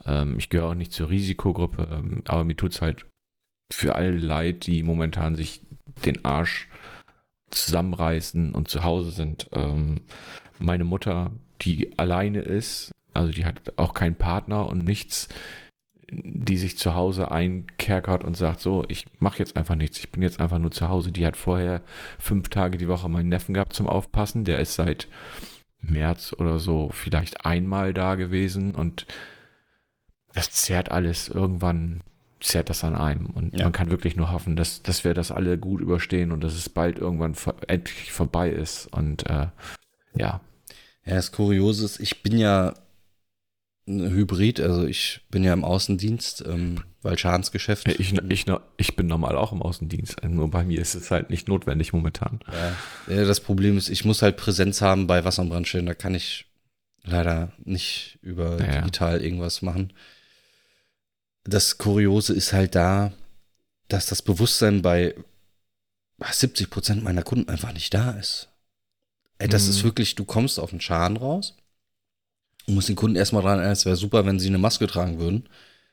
Ähm, ich gehöre auch nicht zur Risikogruppe, ähm, aber mir tut es halt für alle leid, die momentan sich den Arsch zusammenreißen und zu Hause sind. Ähm, meine Mutter, die alleine ist, also die hat auch keinen Partner und nichts, die sich zu Hause einkerkert und sagt, so, ich mache jetzt einfach nichts, ich bin jetzt einfach nur zu Hause. Die hat vorher fünf Tage die Woche meinen Neffen gehabt zum Aufpassen. Der ist seit März oder so vielleicht einmal da gewesen und das zerrt alles. Irgendwann zerrt das an einem. Und ja. man kann wirklich nur hoffen, dass, dass wir das alle gut überstehen und dass es bald irgendwann endlich vorbei ist. Und äh, ja. Ja, das Kuriose ist, ich bin ja Hybrid, also ich bin ja im Außendienst, ähm, weil Schadensgeschäft. Ich, ich, ich bin normal auch im Außendienst, nur bei mir ist es halt nicht notwendig momentan. Ja. ja das Problem ist, ich muss halt Präsenz haben bei Wasser und Brandstellen, da kann ich leider nicht über ja. digital irgendwas machen das Kuriose ist halt da, dass das Bewusstsein bei 70 Prozent meiner Kunden einfach nicht da ist. Ey, das mhm. ist wirklich, du kommst auf den Schaden raus und musst den Kunden erstmal dran erinnern, es wäre super, wenn sie eine Maske tragen würden.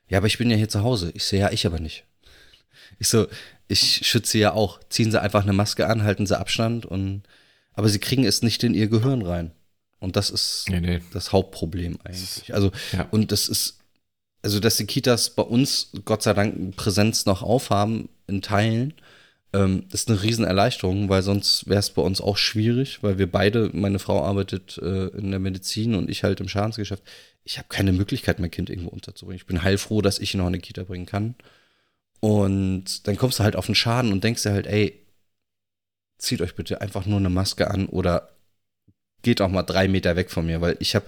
Ja, aber ich bin ja hier zu Hause. Ich sehe ja, ich aber nicht. Ich so, ich schütze ja auch. Ziehen sie einfach eine Maske an, halten sie Abstand und, aber sie kriegen es nicht in ihr Gehirn rein. Und das ist nee, nee. das Hauptproblem eigentlich. Also, ja. und das ist also dass die Kitas bei uns Gott sei Dank Präsenz noch aufhaben in Teilen, ähm, ist eine Riesenerleichterung, weil sonst wäre es bei uns auch schwierig, weil wir beide, meine Frau arbeitet äh, in der Medizin und ich halt im Schadensgeschäft. Ich habe keine Möglichkeit, mein Kind irgendwo unterzubringen. Ich bin heilfroh, dass ich ihn noch in eine Kita bringen kann. Und dann kommst du halt auf den Schaden und denkst dir halt, ey, zieht euch bitte einfach nur eine Maske an oder geht auch mal drei Meter weg von mir, weil ich habe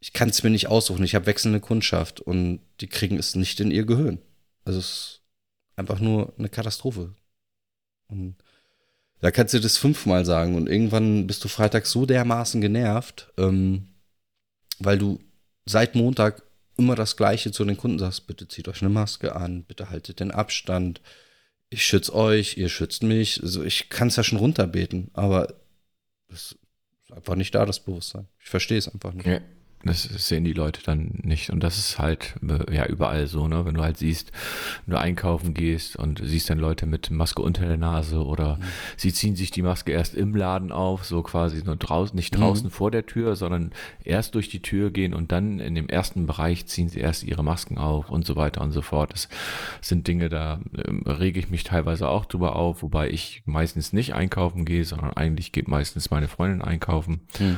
ich kann es mir nicht aussuchen. Ich habe wechselnde Kundschaft und die kriegen es nicht in ihr Gehirn. Also es ist einfach nur eine Katastrophe. Und da kannst du das fünfmal sagen und irgendwann bist du Freitag so dermaßen genervt, ähm, weil du seit Montag immer das Gleiche zu den Kunden sagst. Bitte zieht euch eine Maske an, bitte haltet den Abstand. Ich schütze euch, ihr schützt mich. Also ich kann es ja schon runterbeten, aber es ist einfach nicht da, das Bewusstsein. Ich verstehe es einfach nicht. Ja. Das sehen die Leute dann nicht. Und das ist halt äh, ja überall so, ne? Wenn du halt siehst, wenn du einkaufen gehst und siehst dann Leute mit Maske unter der Nase oder mhm. sie ziehen sich die Maske erst im Laden auf, so quasi nur draußen, nicht draußen mhm. vor der Tür, sondern erst durch die Tür gehen und dann in dem ersten Bereich ziehen sie erst ihre Masken auf und so weiter und so fort. Das sind Dinge, da äh, rege ich mich teilweise auch drüber auf, wobei ich meistens nicht einkaufen gehe, sondern eigentlich geht meistens meine Freundin einkaufen. Mhm.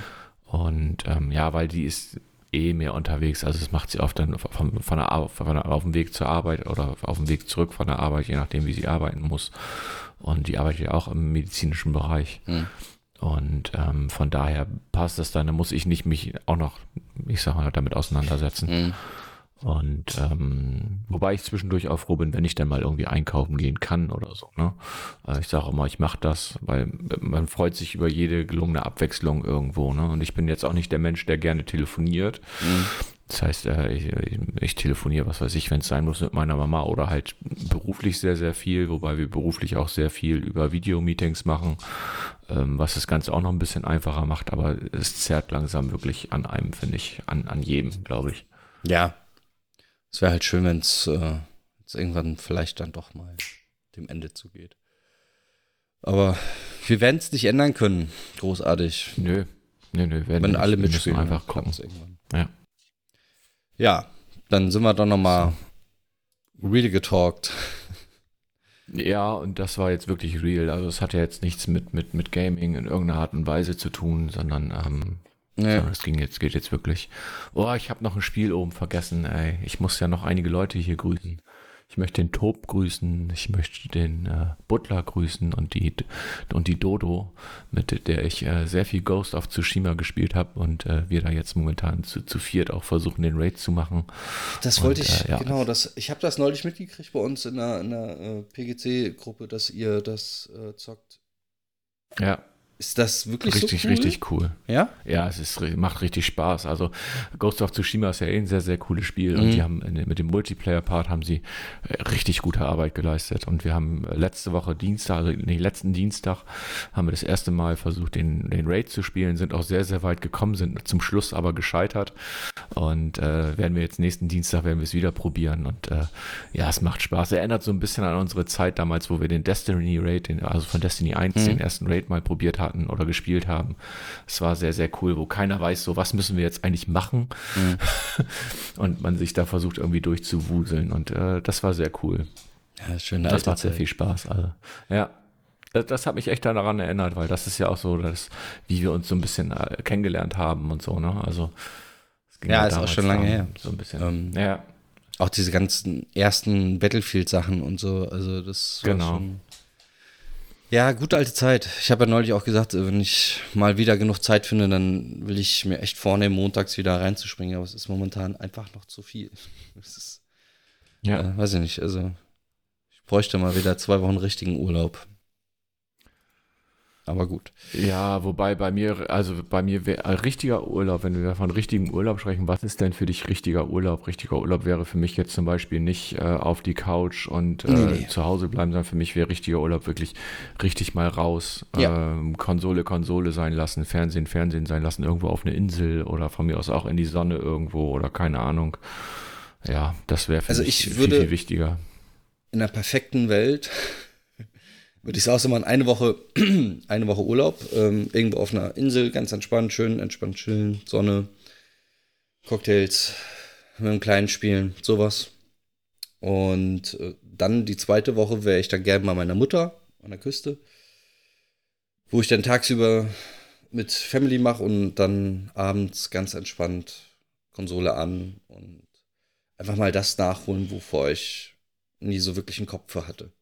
Und ähm, ja, weil die ist eh mehr unterwegs. Also das macht sie oft dann von, von, der, von der, auf dem Weg zur Arbeit oder auf dem Weg zurück von der Arbeit, je nachdem, wie sie arbeiten muss. Und die arbeitet ja auch im medizinischen Bereich. Mhm. Und ähm, von daher passt das dann, da muss ich nicht mich auch noch, ich sag mal, damit auseinandersetzen. Mhm. Und ähm, wobei ich zwischendurch auch froh bin, wenn ich dann mal irgendwie einkaufen gehen kann oder so. Ne? Also ich sage immer, ich mache das, weil man freut sich über jede gelungene Abwechslung irgendwo. Ne? Und ich bin jetzt auch nicht der Mensch, der gerne telefoniert. Mhm. Das heißt, äh, ich, ich, telefoniere, was weiß ich, wenn es sein muss, mit meiner Mama oder halt beruflich sehr, sehr viel, wobei wir beruflich auch sehr viel über Videomeetings machen, ähm, was das Ganze auch noch ein bisschen einfacher macht, aber es zerrt langsam wirklich an einem, finde ich, an, an jedem, glaube ich. Ja, es wäre halt schön, wenn es äh, irgendwann vielleicht dann doch mal dem Ende zugeht. Aber wir werden es nicht ändern können, großartig. Nö, nö, nö. Wenn nicht, alle mitspielen, einfach. Irgendwann. Ja. Ja, dann sind wir doch noch mal so. real getalkt. Ja, und das war jetzt wirklich real. Also es hat ja jetzt nichts mit, mit, mit Gaming in irgendeiner Art und Weise zu tun, sondern ähm, ja. Das ging jetzt, geht jetzt wirklich. Oh, ich habe noch ein Spiel oben vergessen, ey. Ich muss ja noch einige Leute hier grüßen. Ich möchte den Tob grüßen, ich möchte den äh, Butler grüßen und die und die Dodo, mit der ich äh, sehr viel Ghost of Tsushima gespielt habe und äh, wir da jetzt momentan zu, zu viert auch versuchen, den Raid zu machen. Das und, wollte ich, äh, ja, genau, das, ich habe das neulich mitgekriegt bei uns in einer, in einer äh, PGC-Gruppe, dass ihr das äh, zockt. Ja, Ist das wirklich richtig, so cool? richtig cool. Ja? Ja, es ist, macht richtig Spaß. Also Ghost of Tsushima ist ja eh ein sehr, sehr cooles Spiel und Mhm. die haben mit dem Multiplayer-Part haben sie äh, richtig gute Arbeit geleistet. Und wir haben letzte Woche Dienstag, also nee, letzten Dienstag, haben wir das erste Mal versucht, den, den Raid zu spielen, sind auch sehr, sehr weit gekommen, sind zum Schluss aber gescheitert. Und äh, werden wir jetzt nächsten Dienstag werden wir es wieder probieren. Und äh, ja, es macht Spaß. Erinnert so ein bisschen an unsere Zeit damals, wo wir den Destiny Raid, den, also von Destiny 1, Mhm. den ersten Raid mal probiert hatten oder gespielt haben. Es war sehr, sehr cool, wo keiner weiß, so was müssen wir jetzt eigentlich machen. Mhm. Und man sich da versucht irgendwie durchzuwuseln. Und äh, das war sehr cool. Ja, schön. Das macht sehr viel Spaß. Also, ja. Das, das hat mich echt daran erinnert, weil das ist ja auch so, dass, wie wir uns so ein bisschen äh, kennengelernt haben und so, ne? Also, es ging Ja, ist auch schon lange her. So ein bisschen. Ähm, ja, Auch diese ganzen ersten Battlefield-Sachen und so, also das war Genau. schon. Ja, gute alte Zeit. Ich habe ja neulich auch gesagt, wenn ich mal wieder genug Zeit finde, dann will ich mir echt vornehmen, montags wieder reinzuspringen, aber es ist momentan einfach noch zu viel. Es ist, ja. äh, weiß ich nicht, also ich bräuchte mal wieder zwei Wochen richtigen Urlaub. Aber gut. Ja, wobei bei mir, also bei mir wäre äh, richtiger Urlaub, wenn wir von richtigem Urlaub sprechen, was ist denn für dich richtiger Urlaub? Richtiger Urlaub wäre für mich jetzt zum Beispiel nicht äh, auf die Couch und äh, Nee, zu Hause bleiben, sondern für mich wäre richtiger Urlaub wirklich richtig mal raus. Ja. Ähm, Konsole, Konsole sein lassen, Fernsehen, Fernsehen sein lassen, irgendwo auf eine Insel oder von mir aus auch in die Sonne irgendwo oder keine Ahnung. Ja, das wäre für Also mich ich viel, würde- viel wichtiger. in der perfekten Welt würde ich auch so machen, eine Woche, eine Woche Urlaub, ähm, irgendwo auf einer Insel, ganz entspannt, schön entspannt chillen, Sonne, Cocktails, mit einem kleinen Spielen, sowas. Und äh, dann die zweite Woche wäre ich dann gerne bei meiner Mutter an der Küste, wo ich dann tagsüber mit Family mache und dann abends ganz entspannt Konsole an und einfach mal das nachholen, wovor ich nie so wirklich einen Kopf für hatte.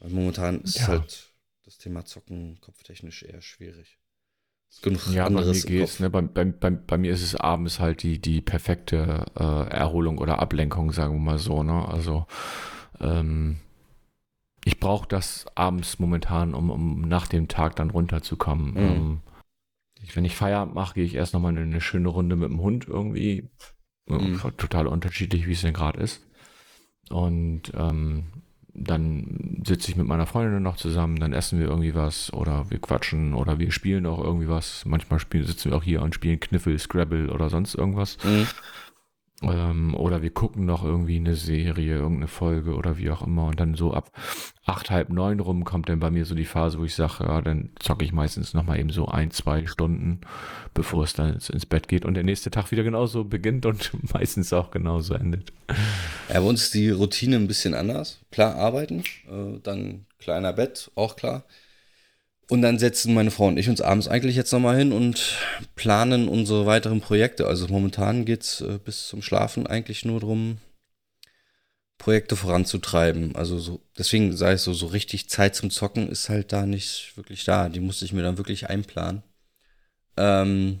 Weil momentan ist Ja. halt das Thema Zocken kopftechnisch eher schwierig. Ist genug Ja, bei mir anderes geht's. Ne? Bei, bei, bei, bei mir ist es abends halt die, die perfekte äh, Erholung oder Ablenkung, sagen wir mal so. Ne? Also ähm, ich brauche das abends momentan, um, um nach dem Tag dann runterzukommen. Mhm. Ähm, ich, wenn ich Feierabend mache, gehe ich erst nochmal eine, eine schöne Runde mit dem Hund irgendwie. Mhm. Total unterschiedlich, wie es denn gerade ist. Und ähm, dann sitze ich mit meiner Freundin noch zusammen, dann essen wir irgendwie was oder wir quatschen oder wir spielen auch irgendwie was. Manchmal spielen, sitzen wir auch hier und spielen Kniffel, Scrabble oder sonst irgendwas. Mhm. Ähm, oder wir gucken noch irgendwie eine Serie, irgendeine Folge oder wie auch immer. Und dann so ab acht, halb neun rum kommt dann bei mir so die Phase, wo ich sage, ja, dann zocke ich meistens nochmal eben so ein, zwei Stunden, bevor es dann ins, Bett geht und der nächste Tag wieder genauso beginnt und meistens auch genauso endet. Ja, bei uns ist die Routine ein bisschen anders. Klar, arbeiten, äh, dann kleiner Bett, auch klar. Und dann setzen meine Frau und ich uns abends eigentlich jetzt nochmal hin und planen unsere weiteren Projekte. Also momentan geht es äh, bis zum Schlafen eigentlich nur darum, Projekte voranzutreiben. Also so, deswegen sei es so, so richtig Zeit zum Zocken ist halt da nicht wirklich da. Die musste ich mir dann wirklich einplanen. Ähm,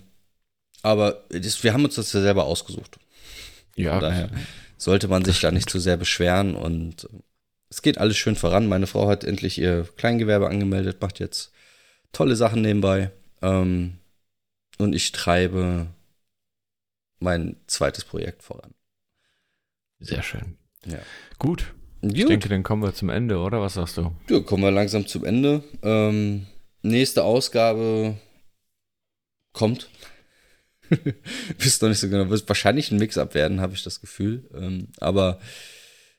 aber das, wir haben uns das ja selber ausgesucht. Ja, Von daher sollte man sich da nicht zu sehr beschweren und äh, es geht alles schön voran. Meine Frau hat endlich ihr Kleingewerbe angemeldet, macht jetzt tolle Sachen nebenbei. Ähm, und ich treibe mein zweites Projekt voran. sehr schön. Ja. Gut, ich Gut, denke, dann kommen wir zum Ende, oder was sagst du? ja, kommen wir langsam zum Ende. Ähm, nächste Ausgabe kommt. Wisst noch nicht so genau. Wird wahrscheinlich ein Mix-up werden, habe ich das Gefühl. Ähm, aber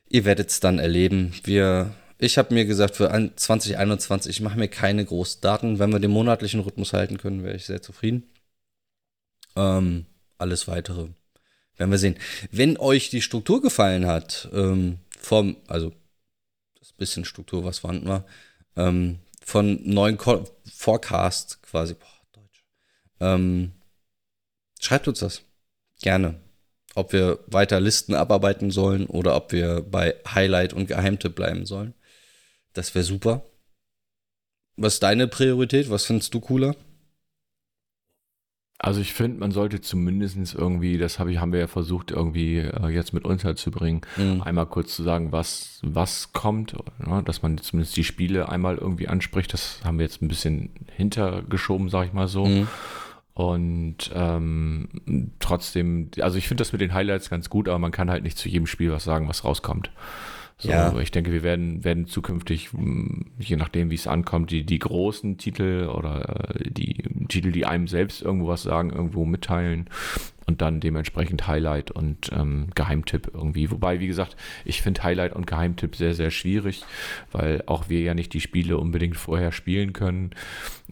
ihr werdet es dann erleben. Wir, ich habe mir gesagt, für ein- 2021, ich mache mir keine großen Daten. Wenn wir den monatlichen Rhythmus halten können, wäre ich sehr zufrieden. Ähm, alles weitere werden wir sehen. Wenn euch die Struktur gefallen hat, ähm, vom, also das bisschen Struktur, was vorhanden war, ähm, von neuen Ko Forecast quasi, boah, Deutsch, ähm, schreibt uns das. Gerne. ob wir weiter Listen abarbeiten sollen oder ob wir bei Highlight und Geheimtipp bleiben sollen. Das wäre super. Was ist deine Priorität? Was findest du cooler? Also ich finde, man sollte zumindest irgendwie, das hab ich, haben wir ja versucht, irgendwie äh, jetzt mit unterzubringen, mhm. einmal kurz zu sagen, was, was kommt, ne? dass man zumindest die Spiele einmal irgendwie anspricht. Das haben wir jetzt ein bisschen hintergeschoben, sag ich mal so. Mhm. Und ähm, trotzdem, also ich finde das mit den Highlights ganz gut, aber man kann halt nicht zu jedem Spiel was sagen, was rauskommt. So, ja. Ich denke, wir werden, werden zukünftig, hm, je nachdem, wie es ankommt, die, die großen Titel oder äh, die Titel, die einem selbst irgendwo was sagen, irgendwo mitteilen und dann dementsprechend Highlight und ähm, Geheimtipp irgendwie. Wobei, wie gesagt, ich finde Highlight und Geheimtipp sehr, sehr schwierig, weil auch wir ja nicht die Spiele unbedingt vorher spielen können.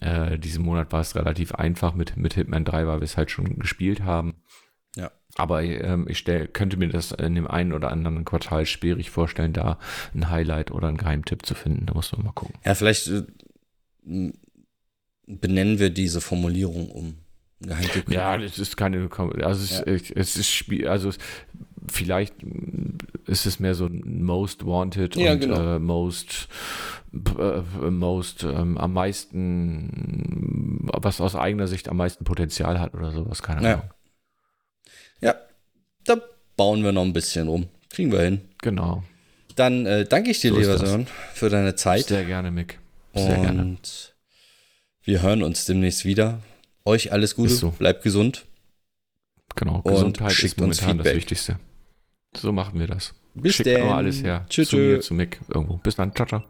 Äh, diesen Monat war es relativ einfach mit, mit Hitman 3, weil wir es halt schon gespielt haben. Aber ähm, ich stell, könnte mir das in dem einen oder anderen Quartal schwierig vorstellen, da ein Highlight oder einen Geheimtipp zu finden. Da muss man mal gucken. Ja, vielleicht äh, benennen wir diese Formulierung um. Geheimtipp. Ja, es ist keine, also es, ja. es ist Spiel, also vielleicht ist es mehr so Most Wanted ja, und genau. äh, Most äh, Most ähm, am meisten, was aus eigener Sicht am meisten Potenzial hat oder sowas, keine Ahnung. Ja, da bauen wir noch ein bisschen rum. Kriegen wir hin. Genau. Dann äh, danke ich dir, so lieber Sören, für deine Zeit. Sehr gerne, Mick. Sehr Und gerne. wir hören uns demnächst wieder. Euch alles Gute, so. bleibt gesund. Genau, Gesundheit ist momentan das Wichtigste. So machen wir das. Bis Schickt denn. alles her. Tschüss. Zu mir, zu Mick irgendwo. Bis dann. Ciao, ciao.